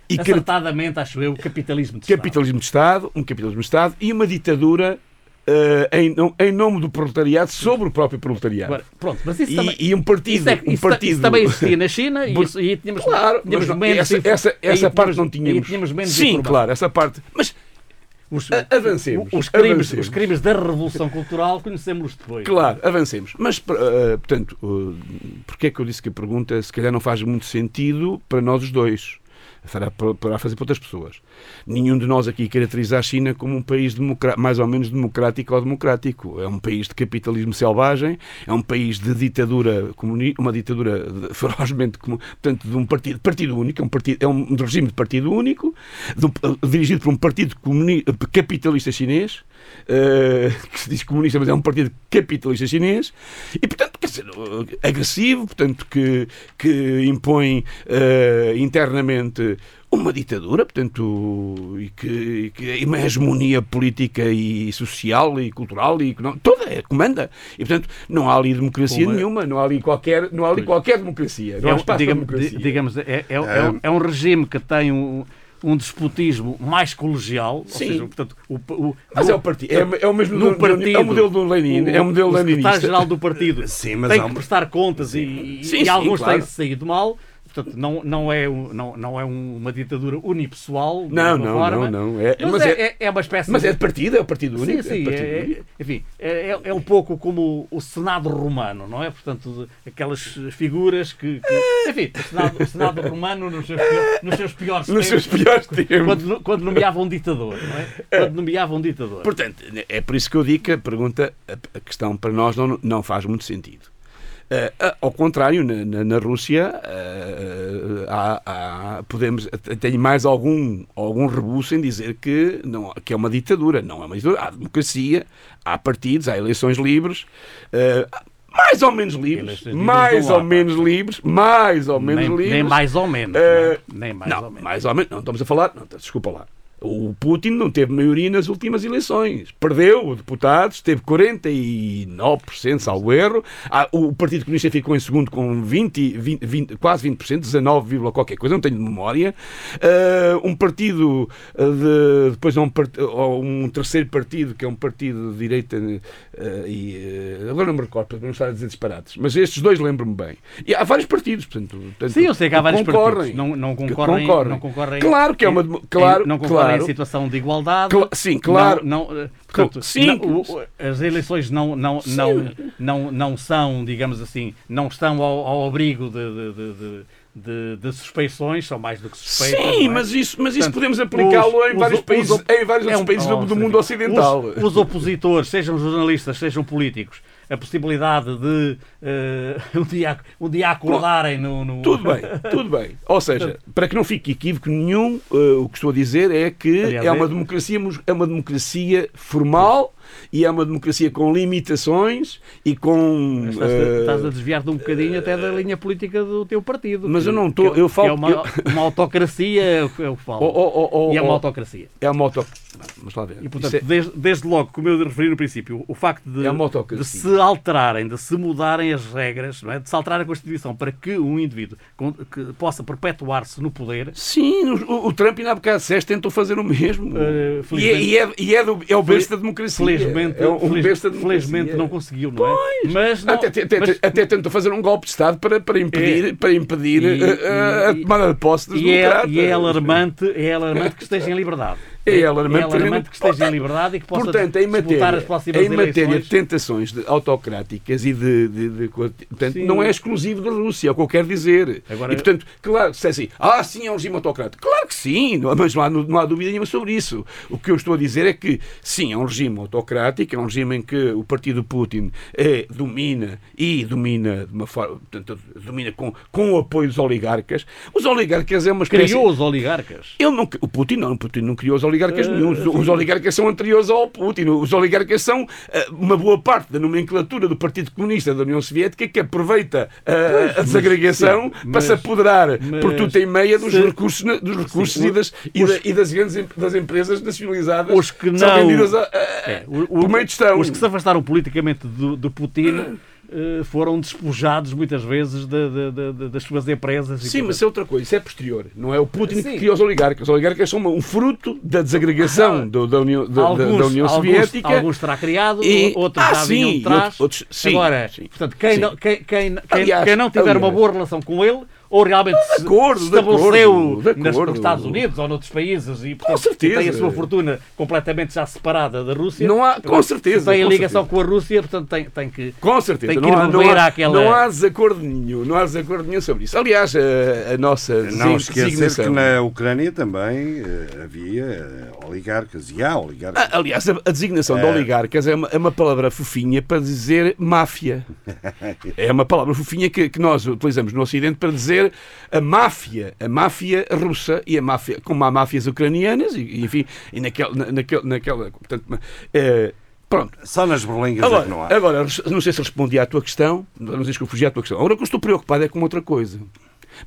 E que- acertadamente, acho eu, capitalismo de Estado. capitalismo de Estado, um capitalismo de Estado e uma ditadura eh, em, em nome do proletariado sobre o próprio proletariado. Agora, pronto, mas isso E, também... e um partido, Isso, é- um isso ta- partido isso também existia na China e, isso, e tínhamos, Claro, tínhamos não- menos essa, essa, essa parte tínhamos- não tínhamos. tínhamos menos Sim, informação. claro, essa parte. Mas Os, avancemos, Os crimes, avancemos. os crimes da Revolução Cultural conhecemos depois. Claro, avancemos. Mas, eh, portanto, uh, porque é que eu disse que a pergunta se calhar não faz muito sentido para nós os dois? Fará para, para fazer para outras pessoas. Nenhum de nós aqui caracteriza a China como um país mais ou menos democrático ou democrático. É um país de capitalismo selvagem, é um país de ditadura, comuni- uma ditadura *laughs* ferozmente, portanto, de um partido, partido único, é um, partido, é um regime de partido único, de um- dirigido por um partido capitalista chinês, eh, *laughs* que se diz comunista, mas é um partido capitalista chinês, e portanto, quer dizer, eh, agressivo, portanto, que, que impõe eh, internamente uma ditadura, portanto, e que, e que é uma hegemonia política e social e cultural e económica, toda é, comanda. E, portanto, não há ali democracia Como é- nenhuma, não há ali qualquer, não há ali qualquer democracia. Não É um- espaço digamos, democracia. di- digamos, é, é, é um, é um regime que tem um, um despotismo mais colegial. ou Sim. seja, portanto, o, o- Mas é o partido, é, é o mesmo no do, partido, é o modelo do Lenin, é o modelo o leninista. secretário-geral do partido Sim, mas tem que prestar contas e, e- Sim, e sim, alguns claro. têm saído mal. Portanto, não, não, é, não, não é uma ditadura unipessoal. Não, não, forma, não, não. É, Mas, mas é, é, é- é uma espécie mas de- é de partido, é o partido único. Sim, é sim. partido é- único. é- enfim, é, é- um pouco como o Senado romano, não é? Portanto, aquelas figuras que. que- enfim, o Senado, o Senado romano nos seus, pior- nos seus piores Nos tempos, seus piores tempos. Quando, quando nomeava um ditador, não é? Quando nomeava um ditador. Portanto, é por isso que eu digo que a pergunta, a questão para nós não, não faz muito sentido. Eh, ah, ao contrário, na, na- na Rússia eh, há, há- podemos, tenho mais algum, algum rebuço em dizer que, não, que é uma ditadura. Não é uma ditadura. Há democracia, há partidos, há eleições livres. eh, mais ou menos livres, mais ou menos livres, mais ou menos nem, livres. nem mais ou menos. Eh, não é? nem mais não, ou menos. mais ou menos. Não estamos a falar. Não, desculpa lá. O Putin não teve maioria nas últimas eleições. Perdeu deputados, teve 49%, salvo erro. Ah, o Partido Comunista ficou em segundo com 20, 20, 20, quase 20%, 19, vírgula qualquer coisa, não tenho de memória. Ah, um partido ah, de. Depois há um, part- um terceiro partido, que é um partido de direita. e, agora não me recordo, para não estar a dizer disparates. Mas estes dois lembro-me bem. E há vários partidos, portanto. portanto, Sim, eu sei que há vários concorrem. partidos. Não, não, concorrem, concorrem. não concorrem. Claro que é uma claro, não concorrem claro. Em situação de igualdade. Sim, claro. Não, não, eh, portanto, Sim. não, as eleições não, não, não, não, não são, digamos assim, não estão ao, ao abrigo de, de, de, de- de- suspeições, são mais do que suspeitas. Sim, é? mas isso, mas isso Portanto, podemos aplicá-lo em os- vários os- países, em vários é um- países do, oh, do sim. mundo ocidental. Os, os opositores, sejam jornalistas, sejam políticos, a possibilidade de eh, *laughs* um, dia, um dia acordarem no, no- Tudo bem, tudo bem. Ou seja, para que não fique equívoco nenhum, eh, o que estou a dizer é que Aliás, é uma é- democracia, mus- é uma democracia formal e é uma democracia com limitações e com. Estás, a- eh, estás a desviar-te um bocadinho até da linha política do teu partido. Mas que- eu não estou- é- eu falo- é uma, eu- uma autocracia, é o que eu falo. oh, oh, oh, e é uma oh, autocracia. é uma auto... Vamos lá ver. E, portanto, é- desde, desde logo, como eu referi no princípio, o facto de, É de se alterarem, de se mudarem as regras, é? de se alterar a Constituição para que um indivíduo que possa perpetuar-se no poder, Sim, o, o Trump ainda há bocado disseste tentou fazer o mesmo. Eh, e é, e é, é, do, é o besta da democracia. felizmente, é um besta democracia. felizmente não conseguiu, não é? Mas não, Até, até, mas- até tentou fazer um golpe de Estado para, para impedir, É. para impedir E- eh, eh, a e- tomada de posse dos e é, democratas. e é alarmante, é alarmante que esteja em liberdade. É alarmante, que esteja em liberdade e que possa Portanto, em matéria, em matéria de tentações de- autocráticas e de. de- de- portanto, Sim. não é exclusivo da Rússia, é o que eu quero dizer. Agora- e, portanto, claro, se é assim, ah, sim, é um regime autocrático. Claro que sim, não- mas não há, não há dúvida nenhuma sobre isso. O que eu estou a dizer é que, sim, é um regime autocrático, é um regime em que o partido Putin é, domina e domina de uma forma. Portanto, domina com, com o apoio dos oligarcas. Os oligarcas é uma espécie. Criou os oligarcas. Ele não, o Putin não, o Putin não criou os oligarcas Eh, nenhum. Os, os oligarcas são anteriores ao Putin. Os oligarcas são eh, uma boa parte da nomenclatura do Partido Comunista da União Soviética que aproveita eh, a desagregação sim, para mas- se apoderar mas por tudo em meia dos se- recursos, dos recursos Sim, e, das, e, os- e das grandes das empresas nacionalizadas Os que são não- vendidas a, a- É, o- por meio de. Os que se afastaram politicamente do, do Putin *clears throat* foram despojados muitas vezes de- de- de- de- das suas empresas. e, Sim, mas é outra coisa, isso é posterior. Não é o Putin Sim. que cria os oligarcas. Os oligarcas são um fruto da desagregação do- da, União, da, alguns, da União alguns- Soviética. alguns terá criado, E- outros Ah, já sim, vinham de trás. outros- outros- sim, Agora, sim. portanto, quem, Sim. não, quem, quem- Aliás, quem não tiver aliás. uma boa relação com ele, ou realmente se acordo, de estabeleceu acordo, de acordo. nos Estados Unidos ou noutros países e portanto, certeza. tem a sua fortuna completamente já separada da Rússia. Não há- com certeza, Se tem com ligação certeza. com a Rússia, portanto tem, tem que. Com certeza, Tem que não ir há, não, há, àquela- não há desacordo nenhum, não há desacordo nenhum sobre isso. Aliás, a, a nossa Não esquecer que na Ucrânia também eh, havia eh, oligarcas e há oligarcas. Ah, Aliás, a, a designação de É. oligarcas é uma, é uma palavra fofinha para dizer máfia. *laughs* É uma palavra fofinha que, que nós utilizamos no Ocidente para dizer a máfia, a máfia russa e a máfia, como há máfias ucranianas, e, e, enfim, e naquela, na- naquela, portanto, eh, pronto. Só nas berlingas é que não há. Agora, agora, não sei se respondi à tua questão, não sei se eu fugi à tua questão. Agora o que eu estou preocupado é com outra coisa.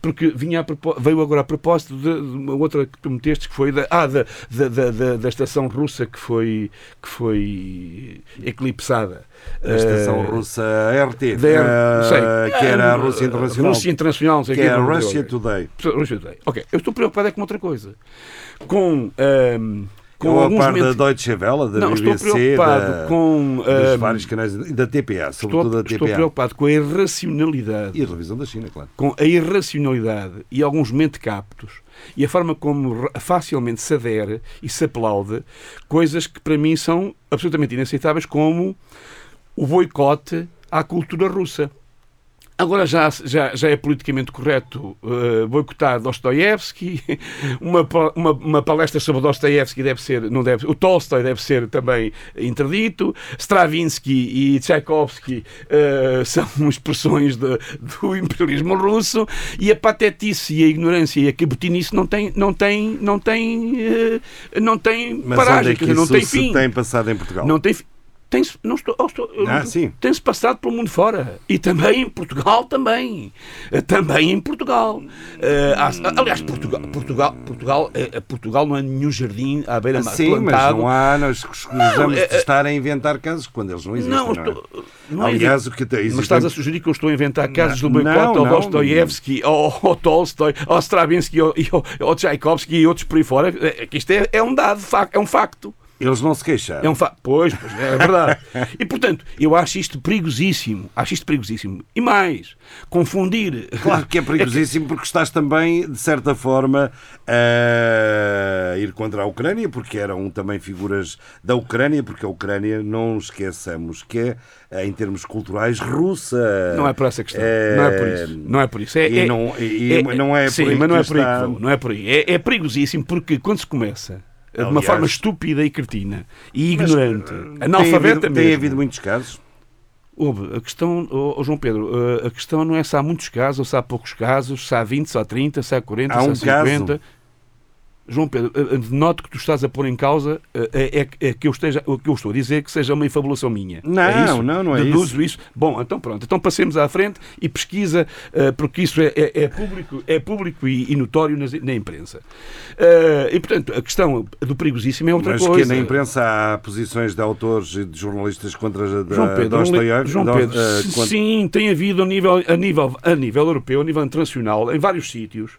Porque vinha a veio agora a propósito de, uma outra que tu meteste, que foi da, ah, da, da, da, da- da estação russa que foi, que foi eclipsada. A estação Eh, russa RT, da eh, sei. que era a Rússia Internacional, Rússia Internacional, sei que o quê, é a Russia. Today. Russia Today. Ok, eu estou preocupado é com outra coisa. Com, ehm, com Com a alguns par da momentos... Deutsche Welle, da Não, estou BBC, preocupado da, com... dos ehm, vários canais e da TPA, estou, sobretudo da estou TPA. preocupado com a irracionalidade E a televisão da China, claro. com a irracionalidade e alguns mentecaptos e a forma como facilmente se adere e se aplaude coisas que para mim são absolutamente inaceitáveis como o boicote à cultura russa. Agora já, já, já é politicamente correto uh, boicotar Dostoiévski, *laughs* uma, uma, uma palestra sobre Dostoiévski deve ser, não deve, o Tolstói deve ser também interdito, Stravinsky e Tchaikovsky uh, *laughs* são expressões de- do imperialismo russo e a patetice e a ignorância e a cabotinice não tem, não tem, não tem, uh, não tem Mas paragem, onde é que dizer, não tem fim. tem passado em Portugal? Não tem fi- tem-se não estou, oh, estou- Ah, sim. tem-se passado pelo mundo fora e também em Portugal também Eh, também em Portugal há- aliás Portugal Portugal Portugal, eh, Portugal não é nenhum jardim à beira mar Sim, mas plantado não há, nós escusamos é- de estar a inventar casos quando eles não existem. não, Não, é? estou, não é Aliás, o que te- mas existem- estás a sugerir que eu estou a inventar casos do Não, ao não. Dostoiévski, ao, ao Tolstói, ao Stravinsky, e ao, ao Tchaikovsky e outros por aí fora. É, que isto é, é um dado, é um facto. Eles não se queixaram. É um fa... Pois, pois, é verdade. E portanto, eu acho isto perigosíssimo. Acho isto perigosíssimo. E mais, confundir. Claro que é perigosíssimo porque estás também, de certa forma, a ir contra a Ucrânia, porque eram também figuras da Ucrânia, porque a Ucrânia, não esqueçamos, que é, eh, em termos culturais, russa. Não é por essa questão. Não é por isso. Não é por isso. É, E é- não, e- e não é sim, por aí mas não é por aí está-. Não é por aí. É, é perigosíssimo porque quando se começa de uma Aliás- forma estúpida e cretina e Mas, ignorante, Tem analfabeta havido, mesmo. tem havido muitos casos. Houve. A questão, oh, oh, João Pedro, eh, a questão não é se há muitos casos ou se há poucos casos, se há 20, se há 30, se há 40, Há se há um 50. João Pedro, eh, eh, noto que tu estás a pôr em causa eh, é, é- é que eu esteja, o que eu estou a dizer que seja uma infabulação minha. Não, é isso? não, não é Deduzo isso. Bom, então pronto. Então passemos à frente e pesquisa, porque isso é, é- é público, é público e, e notório nas- na imprensa. E portanto, a questão do perigosíssimo é outra Mas coisa. que na imprensa há posições de autores e de jornalistas contra a da, João Pedro, João Pedro eh, s- contra- sim, tem havido a nível, a, nível, a nível europeu, a nível internacional, em vários sítios,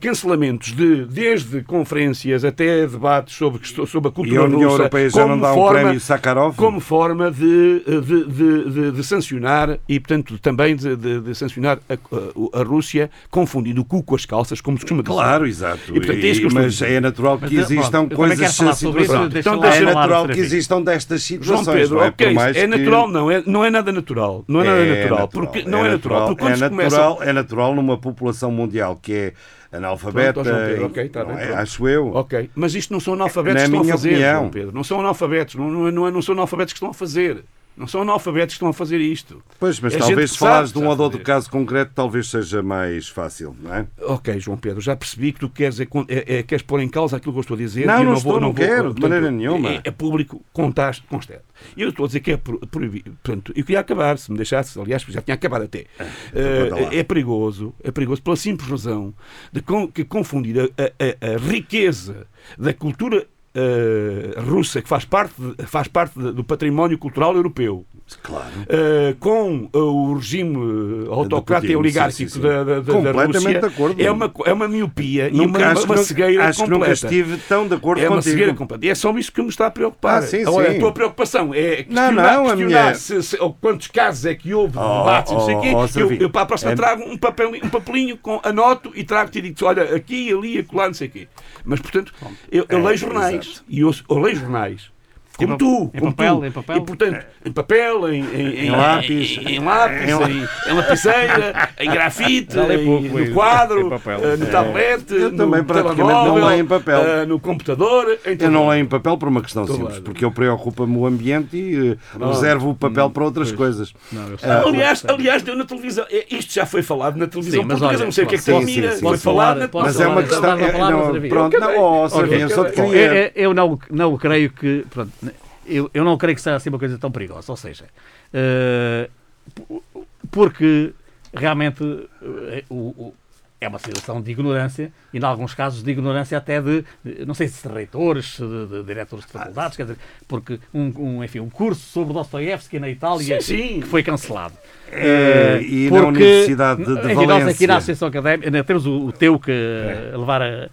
cancelamentos de, desde conferências até debates sobre, sobre a E cultura a União russa, Europeia já não como dá um forma- prémio Sakharov? como forma de, de, de, de- de sancionar e, portanto, também de, de- de sancionar a, a- Rússia, confundindo o cu com as calças, como se costuma dizer. Claro, exato. E, portanto, é isso que mas é natural que Mas, pronto, existam coisas isso, situações- deixa Então É natural que existam destas João situações. Pedro, não é? ok, Por mais é que- natural, não é, não é nada natural. Não é nada É natural. Porque, não é, natural. Porque quando é se começa- natural, é natural numa população mundial que é analfabeta, Pronto, Pedro, e- ok, está bem, é? acho eu. Ok, mas isto não são analfabetos Na que estão a fazer, Pedro. Não são analfabetos, não, não, é- não, é- não são analfabetos que estão a fazer. Não são analfabetos que estão a fazer isto. Pois, mas É talvez se falares sabe, de um ou de outro caso concreto, talvez seja mais fácil, não é? Ok, João Pedro, já percebi que tu queres, é, é- é- queres pôr em causa aquilo que eu estou a dizer. Não, e não vou, estou, não vou- quero, de maneira nenhuma. É, é público, contaste, constante. E eu estou a dizer que é pro- proibido. Portanto, eu queria acabar, se me deixasse, aliás, já tinha acabado até. Lá. é perigoso, é perigoso pela simples razão de que confundir a- a- a riqueza da cultura eh, russa, que faz parte, faz parte do património cultural europeu, Claro. Uh, com uh, o regime autocrata Putin, e oligárquico sim, sim, sim. Da, da, da Completamente Rússia de acordo. é uma, é uma miopia e Nunca- uma, acho que uma nunca- cegueira acho que completa. nunca estive tão de acordo é uma contigo. cegueira completa. E é só isso que me está a preocupar. Ah, sim, Agora, sim. A tua preocupação é questionar, não, a questionar minha- se, se- ou quantos casos é que houve, Oh, debates, não sei o quê. oh, oh, eu, eu para a próxima é- trago um, papel, um papelinho, com, anoto e trago-te e digo olha, aqui, ali, acolá, não sei o quê. Mas, portanto, eu, eu É, leio jornais exato. e eu, eu leio jornais. Como Em tu, em como papel, tu. em papel? E, portanto, em papel, em, em, Em lápis. em, em lápis, em, em lapiseira, em grafite, pouco no quadro, eh, no tablet, Eu no também praticamente não leio em papel. eh, no computador. em Eu não leio em papel por uma questão simples, lado. porque eu preocupa-me o ambiente e eh, reservo o papel para outras coisas. Não, eu sei. Ah, Aliás, aliás, deu na televisão. Eh, Isto já foi falado na televisão Sim, mas portuguesa. olha, não sei o que é que tem mira. Foi Posso falado Mas é uma questão. É- pronto, não, oh, Serafim, só te queria. eu, não creio que. Pronto, eu, eu não creio que seja assim uma coisa tão perigosa. Ou seja, eh, porque realmente eh, o, é uma situação de ignorância e, em alguns casos, de ignorância até de, não sei se de reitores, de, de diretores de faculdades, quer dizer, porque um, um, enfim, um curso sobre Dostoiévski na Itália Sim, sim. que foi cancelado. É, e na Universidade de- de enfim, Nós aqui na Valência. Associação Académica temos o, o Teu que a levar a,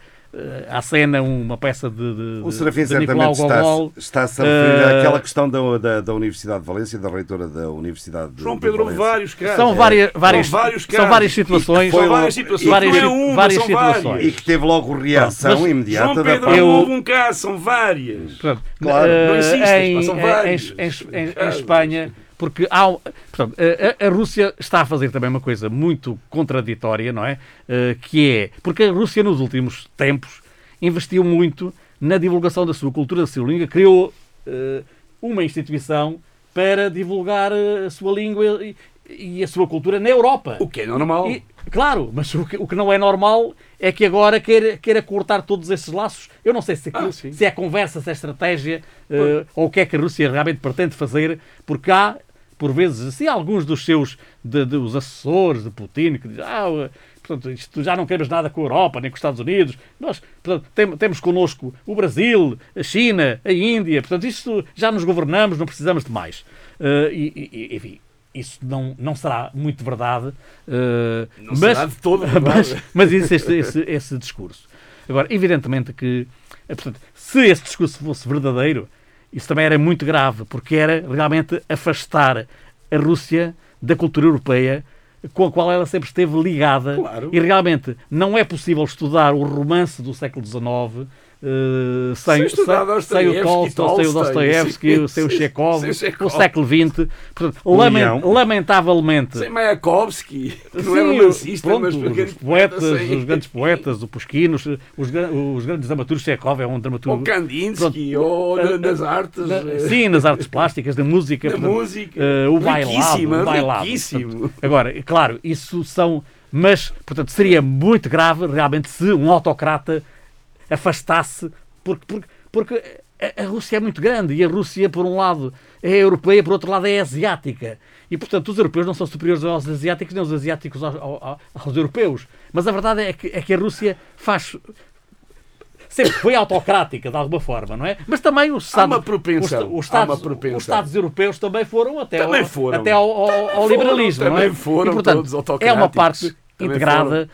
à cena uma peça de, de, O Serafim de certamente está, Gogol. está-se a referir Eh, àquela questão da, da, da Universidade de Valência, da reitora da Universidade de, João de Pedro, houve Valência. vários casos. São várias, várias, São vários são casos. várias situações. São várias situações. várias é uma, várias são situações. várias. E que teve logo reação Mas- imediata João da Pedro, parte- Eu- não houve um caso, são várias. Portanto, Claro. eh, Não insistas, em, pá, são em- vários. em- em- em Casos. Espanha, porque há, portanto, a, a- Rússia está a fazer também uma coisa muito contraditória, não é? Eh, que é, porque a Rússia nos últimos tempos investiu muito na divulgação da sua cultura, da sua língua, criou eh, uma instituição para divulgar eh, a sua língua e, e a sua cultura na Europa. O que é normal. E, claro, mas o que, o que não é normal é que agora queira, queira cortar todos esses laços. Eu não sei se, aquilo- Ah, sim. se é conversa, se é estratégia, eh, ou o que é que a Rússia realmente pretende fazer, porque há, por vezes, assim, alguns dos seus de, de- os assessores de Putin que dizem, ah, portanto, isto já não queremos nada com a Europa, nem com os Estados Unidos. Nós portanto, tem- temos connosco o Brasil, a China, a Índia, portanto, isto já nos governamos, não precisamos de mais. Eh, e, e- enfim, isso não, não será muito verdade. eh, Não mas, será de todo *laughs* verdade. mas, mas existe esse, esse, esse discurso. Agora, evidentemente que, eh, portanto, se esse discurso fosse verdadeiro, isso também era muito grave, porque era realmente afastar a Rússia da cultura europeia com a qual ela sempre esteve ligada. Claro. E realmente não é possível estudar o romance do século XIX eh, sem, Sem sem, o Tolstói, sem o sim, sem o Chekhov, o século XX. Portanto, lamen- lamentavelmente. Sem Mayakovsky, que não é Sim, romancista, pronto, mas os, poetas, sem- os grandes poetas, o Pushkin, os, os, os grandes dramaturgos, Chekhov é um dramaturgo. Ou Kandinsky, ou na- nas artes. Na- eh, sim, nas artes plásticas, na música, Na portanto, música. eh, o bailado, o bailado. Portanto, Agora, claro, isso são. Mas, portanto, seria muito grave realmente se um autocrata afastasse, porque, porque, porque a, Rússia é muito grande e a Rússia, por um lado, é europeia, por outro lado, é asiática. E, portanto, os europeus não são superiores aos asiáticos, nem os asiáticos aos, ao- aos europeus. Mas a verdade é que, é que a Rússia faz. Sempre foi autocrática, de alguma forma, não é? Mas também os Estados, uma propensão, os, os há Estados, uma propensão. os Estados europeus também foram até, Também ao, foram. até ao, ao- ao foram, liberalismo, não é? também foram e, portanto, todos é uma autocráticos. parte Também integrada.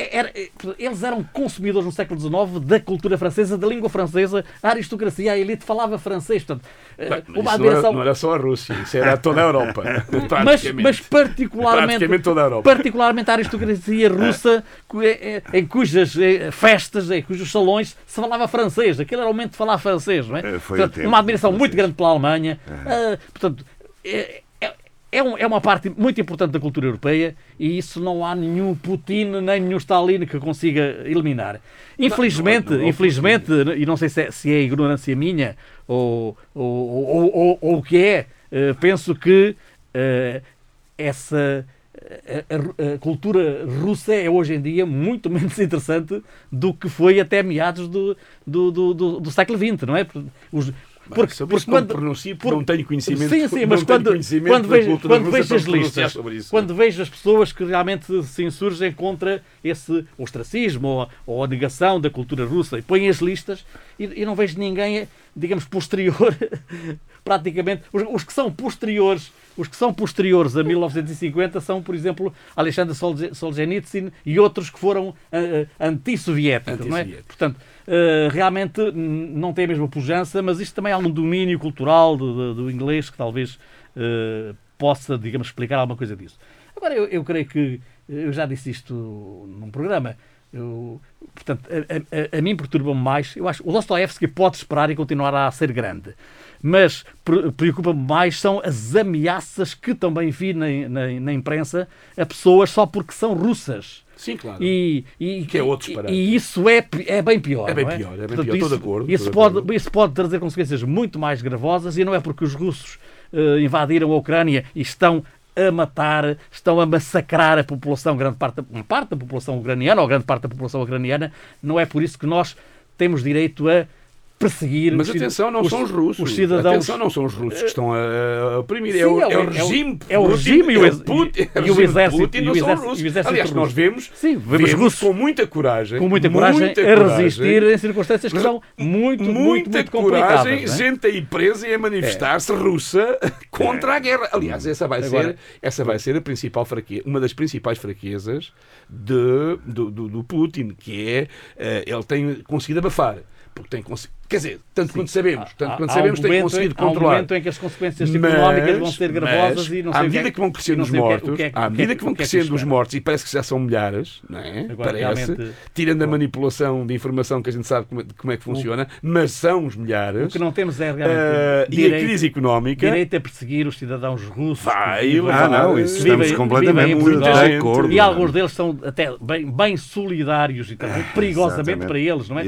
Eh, era- eh, eles eram consumidores no século XIX da cultura francesa, da língua francesa, a aristocracia, a elite falava francês. Portanto, eh, Bem, uma isso não, era, admiração. não era só a Rússia, isso era toda a Europa. *laughs* Mas, mas particularmente, toda a Europa. particularmente a aristocracia russa, eh, eh, em cujas festas, em cujos salões se falava francês. Aquilo era o momento de falar francês, não é? Portanto, uma admiração muito grande pela Alemanha. Ah, portanto, é, um- é uma parte muito importante da cultura europeia e isso não há nenhum Putin nem nenhum Stalin que consiga eliminar. Infelizmente, não não há infelizmente, e não sei se é, se é ignorância minha ou, ou, ou, ou- o que é, eh, penso que eh, essa a, a- a cultura russa é hoje em dia muito *laughs* menos interessante do que foi até meados do, do, do, do- do século XX, não é? Os, porque, sobre isso não pronuncio, porque não tenho conhecimento- Sim, sim, mas quando, quando vejo, quando vejo as listas, isso. quando vejo as pessoas que realmente se insurgem contra esse ostracismo ou, ou a negação da cultura russa e põem as listas e, e não vejo ninguém, digamos, posterior, *laughs* praticamente, os, os que são posteriores, os que são posteriores a 1950 são, por exemplo, Alexander Solzhenitsyn e outros que foram ah, ah, antissoviéticos, não é? Portanto, eh, realmente não tem a mesma pujança, mas isto também há um domínio cultural do, do- inglês que talvez eh, possa, digamos, explicar alguma coisa disso. Agora, eu, eu creio que, eu já disse isto num programa, eu, portanto, a, a- a mim perturba-me mais, eu acho, o Dostoevsky pode esperar e continuar a ser grande, mas pre- preocupa-me mais são as ameaças que também vi na, na, na imprensa a pessoas só porque são russas. Sim, claro. E, e, Que é outro e- disparate. e isso é, é bem pior. É bem não pior, é bem Portanto, pior. Estou Isso, de acordo, Isso, estou de pode, acordo. isso pode trazer consequências muito mais gravosas e não é porque os russos eh, invadiram a Ucrânia e estão a matar, estão a massacrar a população, grande parte, uma parte da população ucraniana ou grande parte da população ucraniana, não é por isso que nós temos direito a perseguir Mas atenção, não os- são os russos. Os cidadãos. Atenção, não são os russos que estão a, oprimir. Sim, é, o, é o- é o é o- regime. é o regime e o é é exército- Putin, e o exército- Aliás, nós russo. vemos, Sim, vemos russos. com muita coragem. com muita coragem muita a coragem, resistir em circunstâncias que são muito, muito, muita muito coragem, complicadas. não é? gente aí presa e a manifestar-se russa *laughs* contra a guerra. Aliás, essa vai, Agora- ser, essa vai ser a principal fraqueza, uma das principais fraquezas de, do, do, do Putin, que é eh, ele tem conseguido abafar. Porque tem conseguido. Quer dizer, tanto quanto sabemos, tanto Há- quanto há sabemos, um tem conseguido há um controlar. momento em que as consequências económicas vão ser gravosas mas, e não à sei o que medida é- que vão e crescendo os o que é- mortos, o que é- à o que é- medida que vão o que é que crescendo os mortos, e parece que já são milhares, não é? Agora, parece, tirando a bom. manipulação de informação que a gente sabe como, como é que funciona, mas são os O milhares. que não temos é realmente e a direito, crise económica direito a perseguir os cidadãos russos. vai que Ah, não, isso Vivem- estamos vivem completamente de acordo. E alguns deles são até bem, bem solidários e também perigosamente exatamente. para eles, não é?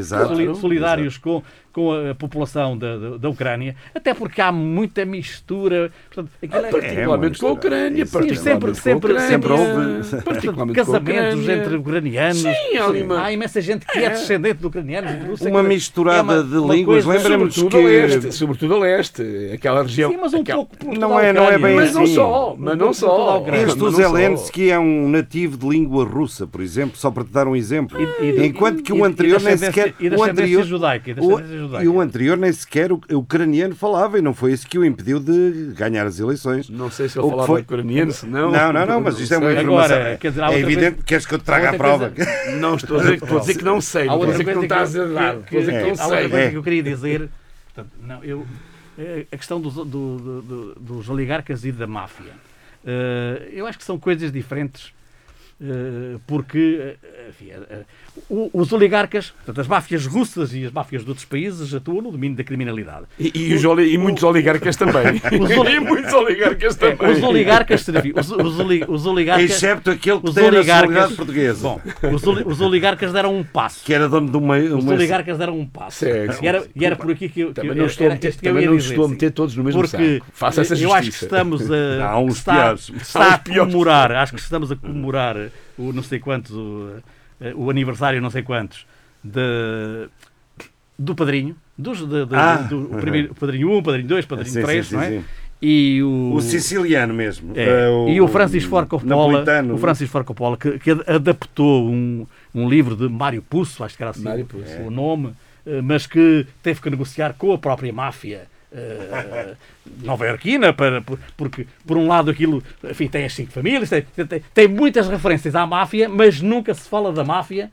Solidários com, com a população da, da, da Ucrânia, até porque há muita mistura. Portanto, aquilo é- Particularmente com a Ucrânia, Sim, particularmente sempre- com a sempre- Ucrânia, sempre houve- *laughs* particularmente com a casamentos Ucrânia. entre ucranianos. Sim, há uma- Há imensa gente que é, É. descendente de ucranianos. de. Uma É misturada uma- de uma línguas. Lembramos sobretudo a que- leste, sobretudo a leste, aquela região. Sim, mas um aquela- pouco por Não é- não é bem Mas não assim. só, mas não a só. Este Mas o não só. Zelensky é um nativo de língua russa, por exemplo, só para te dar um exemplo. E- e- Enquanto que o anterior nem sequer. e o descendência anterior, judaica, e o, anterior nem sequer o, ucraniano falava e não foi isso que o impediu de ganhar as eleições. Não sei se ele falava foi- ucraniano, se não. Não, não, não, mas isto é uma informação. Agora, quer dizer, é evidente coisa- que queres que eu te traga a prova. coisa- Não estou a dizer, estou a dizer que não sei. Há outra dizer que coisa não estás a não há outra coisa que eu queria dizer. Portanto, não, eu, a questão dos, do- do- do- dos oligarcas e da máfia. Eu acho que são coisas diferentes. Eh, porque eh, enfim, eh, o- os oligarcas, portanto, as máfias russas e as máfias de outros países atuam no domínio da criminalidade. E, e os oli- e muitos oligarcas também. *laughs* Os oli- E muitos oligarcas É, também. os oligarcas, os, os, oli- os oligarcas, Excepto aquele que os tem oligarcas, portuguesa, bom, os, oli- os oligarcas deram um passo. que era dono de uma. Os uma oligarcas deram um passo. Certo. E era, e era por aqui que eu, que Também eu- não estou a meter, também não dizer, estou a meter todos no mesmo Porque saco. Faça essa eu acho que justiça. estamos a, Há uns está, piores. está Há uns a piores. comemorar, acho que estamos a comemorar o não sei quantos, o, eh, o aniversário não sei quantos de, do padrinho, dos, de- de- Ah. do, o primeiro, padrinho 1, padrinho 2, padrinho Sim, 3, sim, não é? sim. E o, O siciliano mesmo. é, Eh, e o Francis Ford Coppola, o Francis Ford Coppola que, que adaptou um, um livro de Mário Pusso, acho que era assim o- Pusso. o nome, eh, mas que teve que negociar com a própria máfia eh, nova-iorquina, para, por- porque por um lado aquilo enfim, tem as cinco famílias, tem, tem, tem muitas referências à máfia, mas nunca se fala da máfia.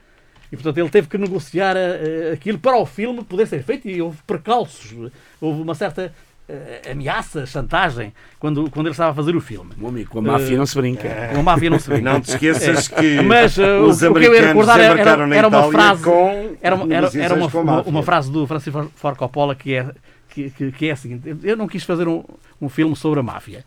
E portanto ele teve que negociar eh, aquilo para o filme poder ser feito e houve percalços, houve uma certa eh, ameaça, chantagem, quando, quando ele estava a fazer o filme. Meu amigo, com a máfia não se brinca. Com a máfia não se brinca. Não te esqueças que Mas uh, os o, o que eu ia recordar era, era, era uma frase com era, era, era uma, uma, uma frase do Francis Ford Coppola que é, que, que, que é a seguinte: eu não quis fazer um, um filme sobre a máfia.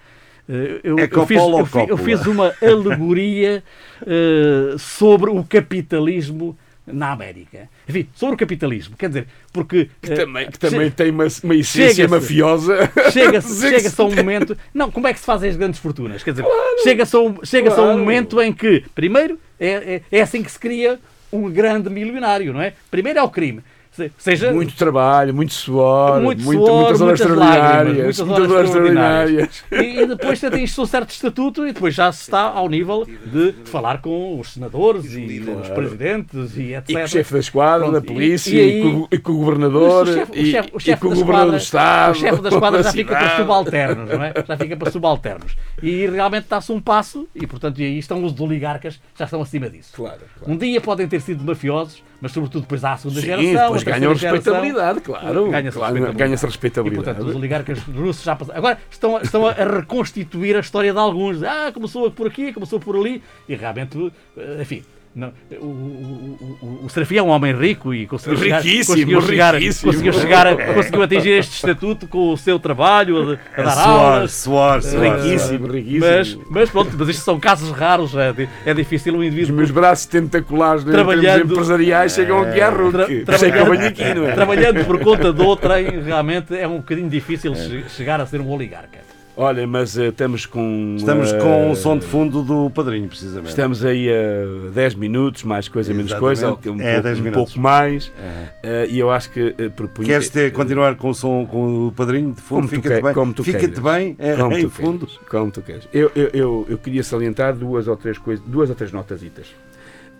Eh, Eu, É eu, fiz, eu, fiz uma alegoria eh, sobre o capitalismo na América. Enfim, sobre o capitalismo. Quer dizer, porque. Que eh, também, que também tem uma, uma essência mafiosa. Chega-se *laughs* que chega a um momento. Não, como é que se fazem as grandes fortunas? Quer dizer, chega-se a, um, chega a um claro. momento em que, primeiro, é, é, é assim que se cria um grande milionário, não é? Primeiro é o crime. Se- Seja, Muito trabalho, muito suor, Muito muito- suor, muitas horas muitas lágrimas, extraordinárias. muitas Muitas horas extraordinárias. E, e depois atinge-se um certo estatuto e depois já se está ao nível de falar com os senadores e com os presidentes e etc. E com o chefe da esquadra, Pronto, da polícia, e- e, e aí- com, o- e com o governador, o chefe, o e, chefe- o e chefe com o governador do esquadra- Estado. O chefe da esquadra já fica para *laughs* subalternos, não é? Já fica para subalternos. E realmente dá-se um passo e, portanto, e aí estão os oligarcas, já estão acima disso. Claro, claro. Um dia podem ter sido mafiosos, mas sobretudo depois há a segunda Sim, geração. depois ganham respeitabilidade, claro. Ganha-se Claro, respeitabilidade. Ganha-se E, respeitabilidade. portanto, os oligarcas russos já passaram. Agora estão, a- estão a reconstituir a história de alguns. Ah, começou por aqui, começou por ali. E realmente, eh, enfim. Não, o, o, o, o Serafim é um homem rico e conseguiu chegar, conseguiu, chegar, conseguiu chegar, a- conseguiu atingir este estatuto com o seu trabalho, a, a dar Suor, aulas. suor, suor. Riquíssimo, riquíssimo. Mas, mas pronto, mas isto são casos raros, é, é difícil um Os indivíduo meus braços tentaculares em Trabalhando- empresariais chegam aqui à tra- RUC. É aqui, não é? trabalhando por conta de outrem, realmente é um bocadinho difícil che- chegar a ser um oligarca. Olha, mas eh, estamos com. Estamos eh, com o som de fundo do padrinho, precisamente. Estamos aí a 10 minutos, mais coisa, menos coisa, Exatamente. um, É, pouco, 10 um pouco mais. Aham. eh, e eu acho que uh, propunha. Queres ter, continuar com o som com o padrinho de fundo? Fica-te bem, como tu Fica-te queiras. bem é, Como em tu fundo. queres, como tu queres. Eu, eu, eu, eu queria salientar duas ou três coisas, duas ou três notasitas.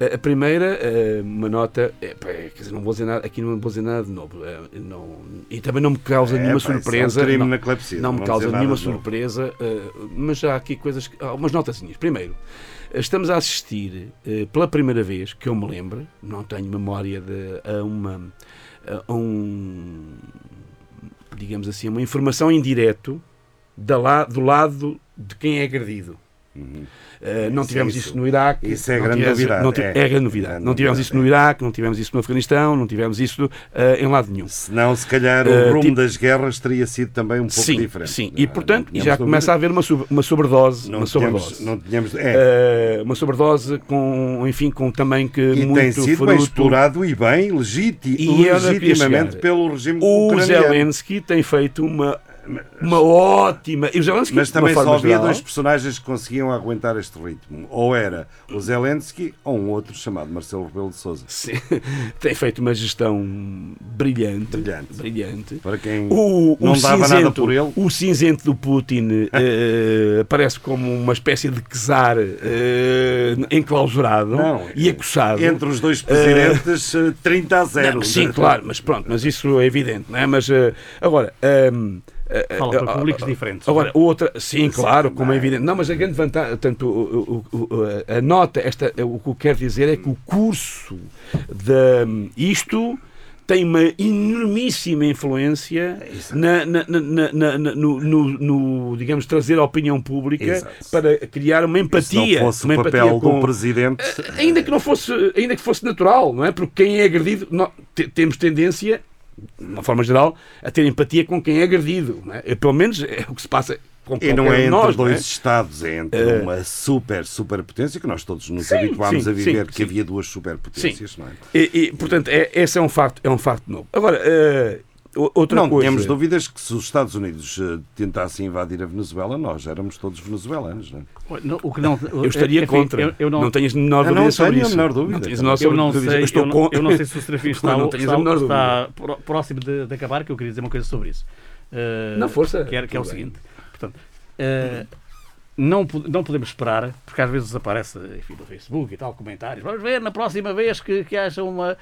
A- primeira, uma nota, é, pá, é, quer dizer, não vou dizer nada, aqui não vou dizer nada de novo. eh, não, e também não me causa É, nenhuma pá, isso é um surpresa. não, na clepsidra, não me não causa nenhuma surpresa, eh, mas já há aqui coisas, que- há umas notazinhas. Primeiro, estamos a assistir eh, pela primeira vez, que eu me lembro, não tenho memória de a uma a um digamos assim, uma informação em direto da do lado de quem é agredido. Uhum. Uh, não Isso- tivemos isso- isso, no Iraque. isso é não grande tivemos- novidade, não é. é grande novidade. Grande não tivemos novidade, isso no Iraque, não tivemos isso no Afeganistão, não tivemos isso uh, em lado nenhum. Senão, se calhar, o Eh, rumo tipo- das guerras teria sido também um pouco sim, diferente. sim. Não- E portanto, não tínhamos já começa a haver uma, uma sobredose. Não uma tínhamos, sobredose. não tínhamos, é, Uh, uma sobredose com, enfim, com também que e muito tem sido fruto. bem explorado e bem legiti- E não legitimamente pelo regime O ucraniano. Zelensky tem feito uma, uma ótima. E o Zelensky, Mas também só havia geral, dois personagens que conseguiam aguentar este ritmo. Ou era o Zelensky ou um outro chamado Marcelo Rebelo de Sousa. Sim, *laughs* tem feito uma gestão brilhante. Brilhante. brilhante. Para quem O, não o dava cinzento, nada por ele. O cinzento do Putin *laughs* eh, aparece como uma espécie de czar eh, enclausurado Não, e acossado. Entre os dois presidentes, eh, 30 a 0. Não, sim, claro, mas pronto, mas isso é evidente, não é? Mas eh, agora. ehm, eh, Fala eh, para eh, públicos diferentes. Agora, outra, sim, claro, como é evidente. Não, mas a grande vantagem, tanto a nota, esta, o que eu quero dizer é que o curso de isto tem uma enormíssima influência na, na- na- no, no- no, digamos, trazer a opinião pública Exato. para criar uma empatia. não fosse uma o papel com- do presidente, ainda que não fosse ainda que fosse natural não é porque quem é agredido nó- te- temos tendência de uma forma geral a ter empatia com quem é agredido não é? É, pelo menos é o que se passa com e não é entre nós dois é? Estados, é entre Eh, uma super, superpotência que nós todos nos sim, habituámos sim, a viver, sim, que havia duas superpotências, não é? e, e, portanto é, esse é um facto é um facto novo agora o- outra não coisa tínhamos dúvidas que se os Estados Unidos eh, tentassem invadir a Venezuela, nós éramos todos venezuelanos, não é? Não, o que não, eu *laughs* estaria enfim, contra Eu, eu não, não tenhas a menor não dúvida sobre tenho a isso menor dúvida. não tens a menor eu não dúvida. sei, eu não, eu não sei se o Serafim *laughs* está, Não está, está pró- próximo de, de acabar, que eu queria dizer uma coisa sobre isso. Eh, Não, força. Que é, que é o seguinte. Portanto, eh, não, não podemos esperar, porque às vezes aparece enfim, no Facebook e tal, comentários. Vamos ver na próxima vez que, que haja uma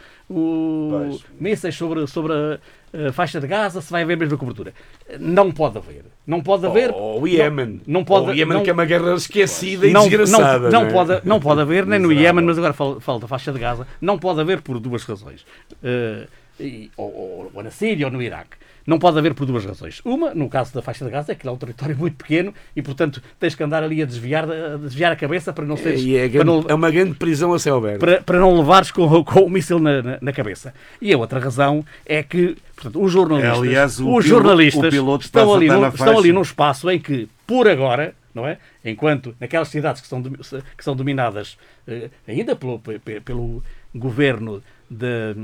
mísseis sobre, sobre a, a faixa de Gaza, se vai haver a mesma cobertura. Não pode haver. Não pode haver. ou o Iémen Não, não pode, Ou o Iémen não- que é uma guerra esquecida e não, desgraçada não, não, é? pode, não pode haver, nem no. Iémen, mas agora falo, falo da faixa de Gaza, não pode haver por duas razões. Eh, e- ou, ou- ou na Síria ou no Iraque. Não pode haver por duas razões. Uma, no caso da faixa de Gaza, é que é um território muito pequeno e, portanto, tens que andar ali a desviar, a desviar a cabeça para não seres. É, para não- é uma grande prisão a céu aberto. para, para não levares com, *laughs* com o míssil na, na, na cabeça. E a outra razão é que portanto, os jornalistas, Aliás, o os jornalistas piloto estão, ali num, estão ali num espaço em que, por agora, não é? enquanto naquelas cidades que são, que são dominadas eh, ainda pelo, pe- pe- pelo governo de,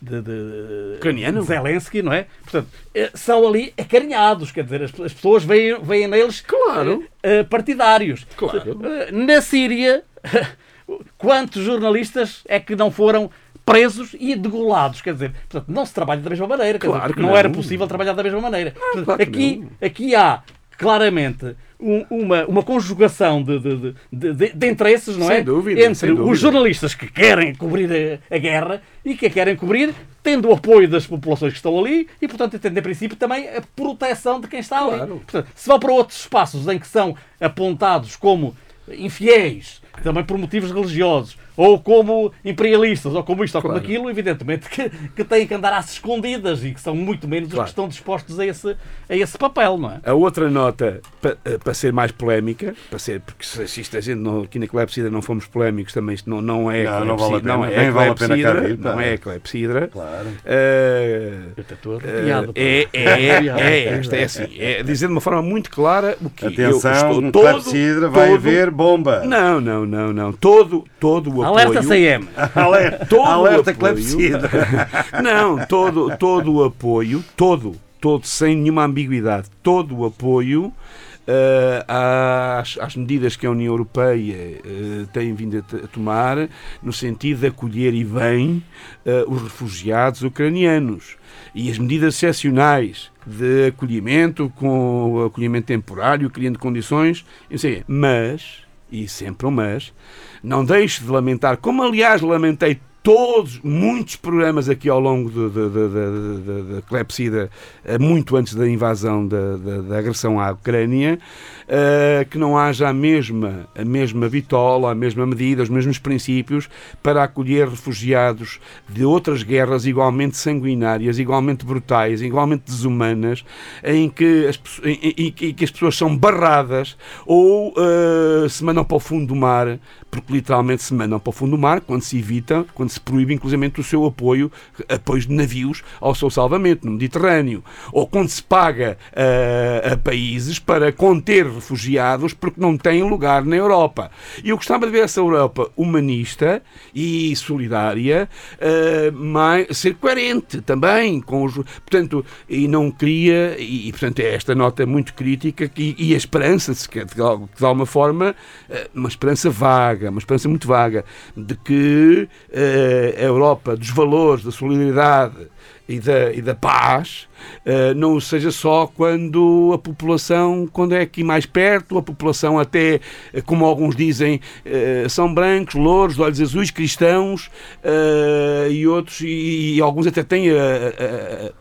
de, de- Ucraniano? de Zelensky, não é? Portanto, eh, são ali acarinhados, quer dizer, as, as pessoas veem, veem neles Claro. eh, eh, partidários. Claro. Na Síria, *laughs* quantos jornalistas é que não foram presos e degolados? Quer dizer, portanto, não se trabalha da mesma maneira. Claro dizer, não, não. era possível trabalhar da mesma maneira. Portanto, claro aqui, aqui há claramente um- uma, uma conjugação de, de, de- de- interesses, não é? Sem dúvida, Entre sem dúvida. os jornalistas que querem cobrir a, a guerra e que a querem cobrir tendo o apoio das populações que estão ali e, portanto, tendo, em princípio, também a proteção de quem está ali. Claro. Portanto, se vão para outros espaços em que são apontados como infiéis, também por motivos religiosos, ou como imperialistas, ou como isto, ou como Claro. aquilo, evidentemente que, que têm que andar às escondidas e que são muito menos os Claro. que estão dispostos a esse, a esse papel, não é? A outra nota, pa- eh, para ser mais polémica, para ser, porque se se isto a gente não, aqui na Clepsidra não fomos polémicos, também isto não, não é Não, não vale a pena. não é vale a pena pá. não é clepsidra. Claro. Eh, Eu estou eh, arrepiado. pá. é, é, é, é, é assim, é dizer de uma forma muito clara o que eu Atenção, estou um todo, clepsidra vai todo- haver bomba. Não, não, não, não. Todo, todo o Alerta apoio. CM. Alerta, Todo o alerta apoio. clepsidra. *laughs* Não, todo, todo o apoio, todo, todo, sem nenhuma ambiguidade, todo o apoio eh, às, às medidas que a União Europeia eh, tem vindo a, a tomar no sentido de acolher e bem eh, os refugiados ucranianos e as medidas excepcionais de acolhimento com acolhimento temporário, criando condições, eu sei, mas, e sempre um mas, não deixe de lamentar, como aliás lamentei todos, muitos programas aqui ao longo da clepsida, eh, muito antes da invasão da- da agressão à Ucrânia, eh, que não haja a mesma, a mesma bitola, a mesma medida, os mesmos princípios para acolher refugiados de outras guerras igualmente sanguinárias, igualmente brutais, igualmente desumanas, em que as, em- em- que as pessoas são barradas ou eh, se mandam para o fundo do mar, porque literalmente se mandam para o fundo do mar quando se evita, quando se proíbe inclusive o seu apoio, apoios de navios ao seu salvamento no Mediterrâneo, ou quando se paga eh, a países para conter refugiados porque não têm lugar na Europa. E eu gostava de ver essa Europa humanista e solidária eh, mais, ser coerente também com os, portanto, e não queria, e, e, portanto é esta nota muito crítica que, e a esperança, se quer, de, de alguma forma, eh, uma esperança vaga, uma esperança muito vaga, de que eh, a Europa dos valores, da solidariedade e da, e da paz eh, não seja só quando a população, quando é aqui mais perto, a população até, eh, como alguns dizem, eh, são brancos, louros, de olhos azuis, cristãos eh, e outros, e, e alguns até têm a- a-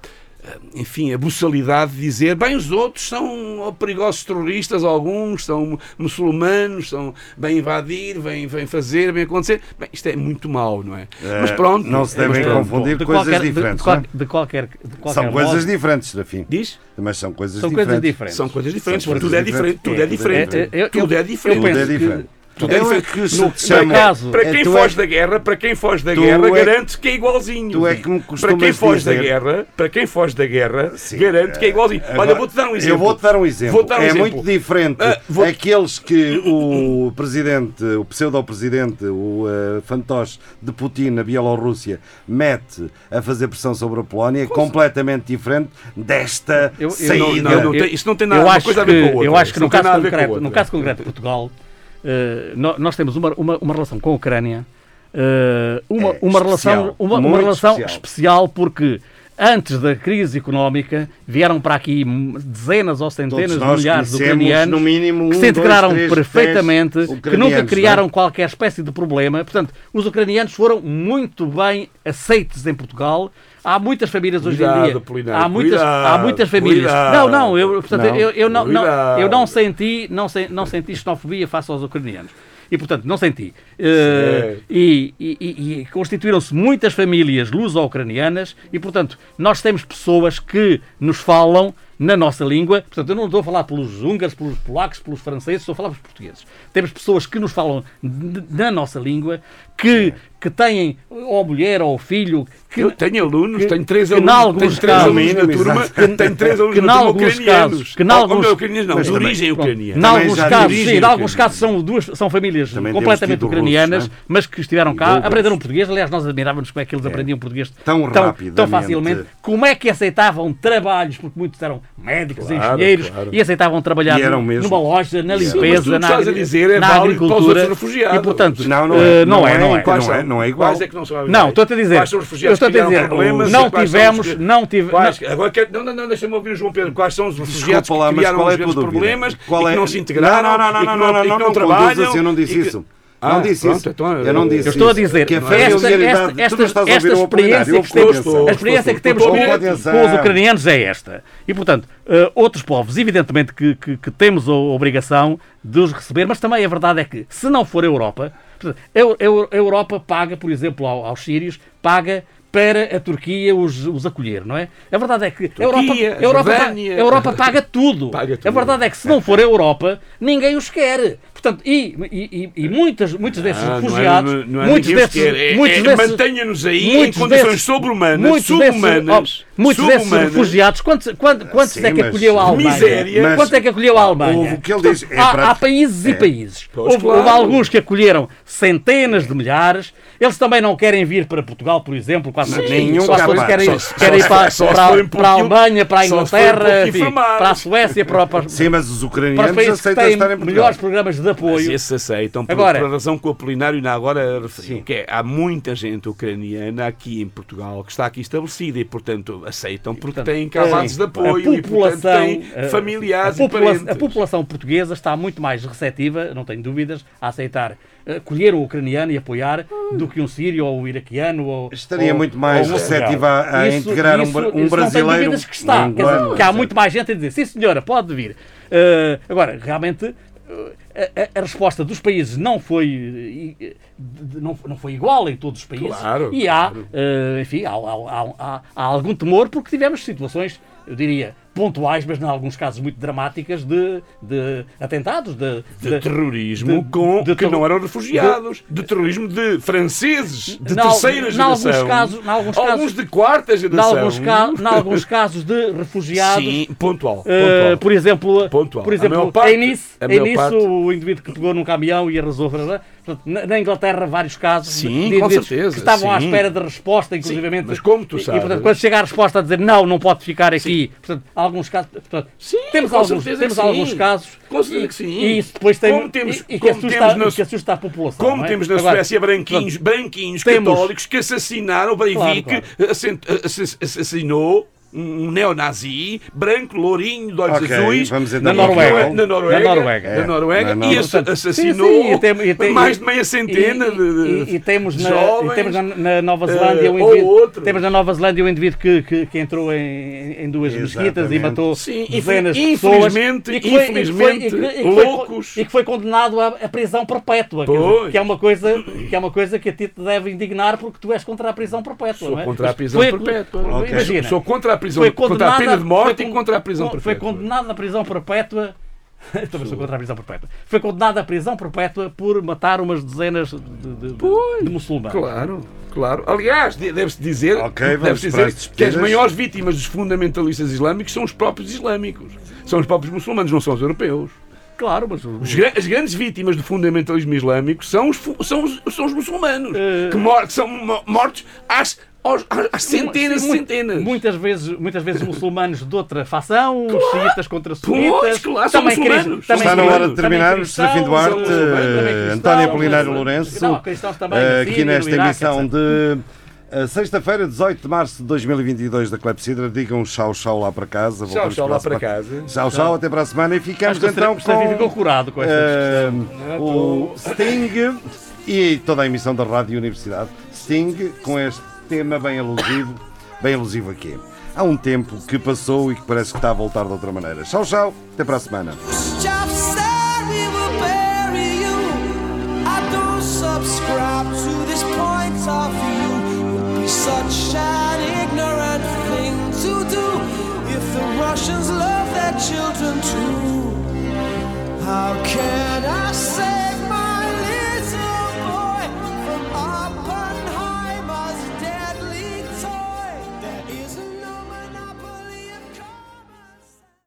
enfim, a buçalidade de dizer, bem, os outros são perigosos terroristas, alguns são muçulmanos, são bem invadir, vêm, vêm fazer, vêm acontecer. Bem, isto é muito mau, não é? Mas pronto. Não se é, devem pronto. confundir de coisas qualquer, de- diferentes. de, não é? de qualquer, de qualquer São modo, coisas diferentes, Serafim. Diz? Mas são coisas são diferentes. coisas diferentes. São coisas diferentes, São porque tudo coisas é diferente. Tudo é diferente. É, é, eu- Tudo é eu diferente. Tudo é penso que- é é que se por chamo- acaso, para é, quem foge é- da guerra, para quem foge da guerra, é- garante que é igualzinho. tu é que me para quem foge da dizer- guerra, para quem foge da guerra, Sim. garante que é igualzinho. Olha, Agora, vou-te dar um exemplo. Eu vou-te dar um exemplo. Dar um é exemplo. muito diferente Ah, vou- aqueles que o presidente, o pseudo-presidente, o eh, fantoche de Putin na Bielorrússia mete a fazer pressão sobre a Polónia, completamente diferente desta Eu- eu- saída. não, não tem- isso não tem nada- uma coisa a que, ver com a outra. Eu acho que no não tem caso, nada a ver com a concreto, no caso concreto de Portugal, eh, nó- nós temos uma, uma, uma relação com a Ucrânia, eh, uma, É, uma, especial, relação, uma, uma relação especial. especial. porque antes da crise económica vieram para aqui dezenas ou centenas de milhares de ucranianos no mínimo, que um, se integraram dois, três, perfeitamente, que nunca criaram é? qualquer espécie de problema. Portanto, os ucranianos foram muito bem aceitos em Portugal. Há muitas famílias hoje em Cuidado, dia. Apolinário, Há muitas, há cuidado, muitas famílias. cuidado. Não, não, eu, portanto, Não, eu, eu não, não- eu não senti, não, se- não senti xenofobia face aos ucranianos. E, portanto, não senti. Certo. e e- e- e constituíram-se muitas famílias luso-ucranianas e, portanto, nós temos pessoas que nos falam na nossa língua. Portanto, eu não estou a falar pelos húngaros, pelos polacos, pelos franceses, estou a falar pelos portugueses. Temos pessoas que nos falam na nossa língua, que, que têm, ou mulher ou filho, que, Eu tenho alunos, que- tenho três alunos, três alunos na turma, tenho três alunos que na turma ucranianos. casos- que ou não, ucranianos não, Mas de origem Pronto. ucraniana. Em alguns casos, sim, em o alguns casos são, duas, são famílias completamente russos, ucranianas, é? mas que estiveram cá, aprenderam português. Aliás, nós admirávamos como é que eles aprendiam português Tão tão, facilmente. Como é que aceitavam trabalhos, porque muitos eram médicos, engenheiros, e aceitavam trabalhar numa loja, na limpeza, na, é agricultura. E, portanto, Não, não é. não é, não é. É, é igual. Quais é que não são Não, estou-te a dizer. Quais são os Eu refugiados a que criaram dizer, problemas? não e tivemos, os não tivemos. Agora quero, não, não, não, deixa-me ouvir o João Pedro. Quais são os refugiados Desculpa lá, que criaram é os a grandes dúvida? problemas Qual e é- que não se integraram Não, não, não, e não, não, não, e não, não trabalham? eu não disse e isso. Ah, Não disse pronto, isso. então, Eu não disse Eu estou a isso. dizer, que a esta, familiaridade- esta, esta, a esta Apolinário, experiência eu que temos, estou- a experiência que temos com, a com os ucranianos é esta. E, portanto, eh, outros povos, evidentemente que, que- que temos a obrigação de os receber, mas também a verdade é que, se não for a Europa, a, Eu- a Europa paga, por exemplo, ao- aos sírios, paga para a Turquia os, os acolher, não é? A verdade é que a Europa, Turquia, a Europa, pa- Jordânia. a Europa paga tudo. Paga tudo. A verdade é que se não for a Europa, ninguém os quer. Portanto, e, e, e, e muitas, muitos desses Ah, não é- refugiados, não é muitos desses, é- é desses, Mantenha-nos aí em condições desses- sobre-humanas, desses- subhumanas. Muitos desses subhumanas, refugiados, quantos, quantos, quantos Sim, é que mas- acolheu a Alemanha? miséria. Mas- Quantos é que acolheu a Alemanha? Houve o que ele diz, é há, para- há países é. e países. Pois, houve, claro. houve alguns que acolheram centenas de milhares. Eles também não querem vir para Portugal, por exemplo. Quase Sim, todos- nenhum quase todos capaz. querem, Só- querem ir só- para, só para- um para a Alemanha, para a só um Inglaterra, pouquinho enfim, para a Suécia, para, para, *laughs* Sim, mas os para os ucranianos países que aceitam têm estar em Portugal. melhores programas de Mas apoio. esses aceitam, por, Agora- por razão que o Apolinário ainda agora referiu, que é, há muita gente ucraniana aqui em Portugal que está aqui estabelecida e, portanto, aceitam porque portanto, têm casas de apoio e, portanto, têm a- familiares a, e parentes. a população portuguesa está muito mais receptiva, não tenho dúvidas, a aceitar acolher o ucraniano e apoiar do que um sírio ou um iraquiano. Ou, Estaria ou- muito mais um receptiva a- a Isso- integrar um isso- bra- um isso Não brasileiro, tenho dúvidas que está. um Quer dizer, que há muito mais gente a dizer, sim senhora, pode vir. Uh, agora, realmente. A, a- resposta dos países não foi, de- de- não, não foi igual em todos os países. Claro, e há, claro. uh, enfim, há, há- há- há algum temor porque tivemos situações, eu diria, pontuais, mas em alguns casos muito dramáticas, de, de atentados, de, de terrorismo de- com de que não eram refugiados, de, terrorismo de franceses de Na- terceira na alguns geração, casos- na alguns alguns casos- de quarta Em geração, alguns, ca em alguns casos de refugiados. sim, pontual, Uh, pontual. por exemplo, Pontual. por A exemplo parte- em Nice, a em Nice parte- o indivíduo que pegou num caminhão e arrasou. Portanto, na, Inglaterra, vários casos Sim, de com certeza, que estavam à sim. espera de resposta, inclusivamente. mas como tu e- E, sabes- portanto, quando chega a resposta a dizer não, não pode ficar aqui. Portanto, alguns casos. portanto, Sim, temos alguns, temos alguns casos. Com certeza e, que sim. E isso depois tem. Como temos- e, e que como assusta, temos na- que assusta a população. Como é? temos na Agora, Suécia branquinhos, branquinhos temos- católicos que assassinaram Breivik, Claro, ass- assassinou um neonazi, branco, lourinho, de olhos Ok, azuis, vamos Na Noruega. na Noruega, Na Noruega. na Noruega, É, na e Noruega. ass- Portanto, assassinou sim, sim, e tem- e tem- mais de meia centena e, de, e- e temos de na, jovens. e temos na, na Nova Zelândia eh, um ou indivíduo, outro. temos na Nova Zelândia um indivíduo que, que, que entrou em, em duas mesquitas e Exatamente. matou Sim, dezenas de pessoas infelizmente- e que foi- e que foi- infelizmente, e que- e foi- loucos. e que foi condenado à, à prisão perpétua dizer, que é uma coisa que é uma coisa que a ti te deve indignar porque tu és contra a prisão perpétua Sou não é? contra a prisão perpétua. Imagina Sou contra a prisão, foi contra a condenada- pena de morte foi e con- contra a prisão Foi perpétua. condenado à prisão perpétua. *laughs* Também sou contra a prisão perpétua. Foi condenado à prisão perpétua por matar umas dezenas de, de, de- de muçulmanos. Claro, claro. Aliás, de- deve-se dizer, Ok, vamos deve-se para dizer que as maiores vítimas dos fundamentalistas islâmicos são os próprios islâmicos. São os próprios muçulmanos, não são os europeus. Claro, mas Os as grandes vítimas do fundamentalismo islâmico são os, são os, são os muçulmanos, Eh, que, mor- que são mo- mortos às, aos- às- às centenas e centenas. Muitas vezes, muitas vezes muçulmanos de outra fação, xiitas contra sunitas. claro, são também muçulmanos. cris- também Está na hora de também terminar, cristãos, Serafim Duarte, cristãos, António Apolinário Lourenço, Não, cristãos também, eh, aqui nesta Iraque, emissão etc. de eh, sexta-feira, 18 de março de 2022 da Clepsidra. Digam tchau, tchau lá para casa. Tchau, Voltamos tchau para lá para casa. Tchau, tchau, até para a semana e ficamos Acho que o então Serafim ficou com curado com esta discussão. o Sting e toda a emissão da Rádio Universidade. Sting com este tema bem alusivo, bem alusivo aqui. Há um tempo que passou e que parece que está a voltar de outra maneira. Tchau, tchau, até para a semana. Bury you. I don't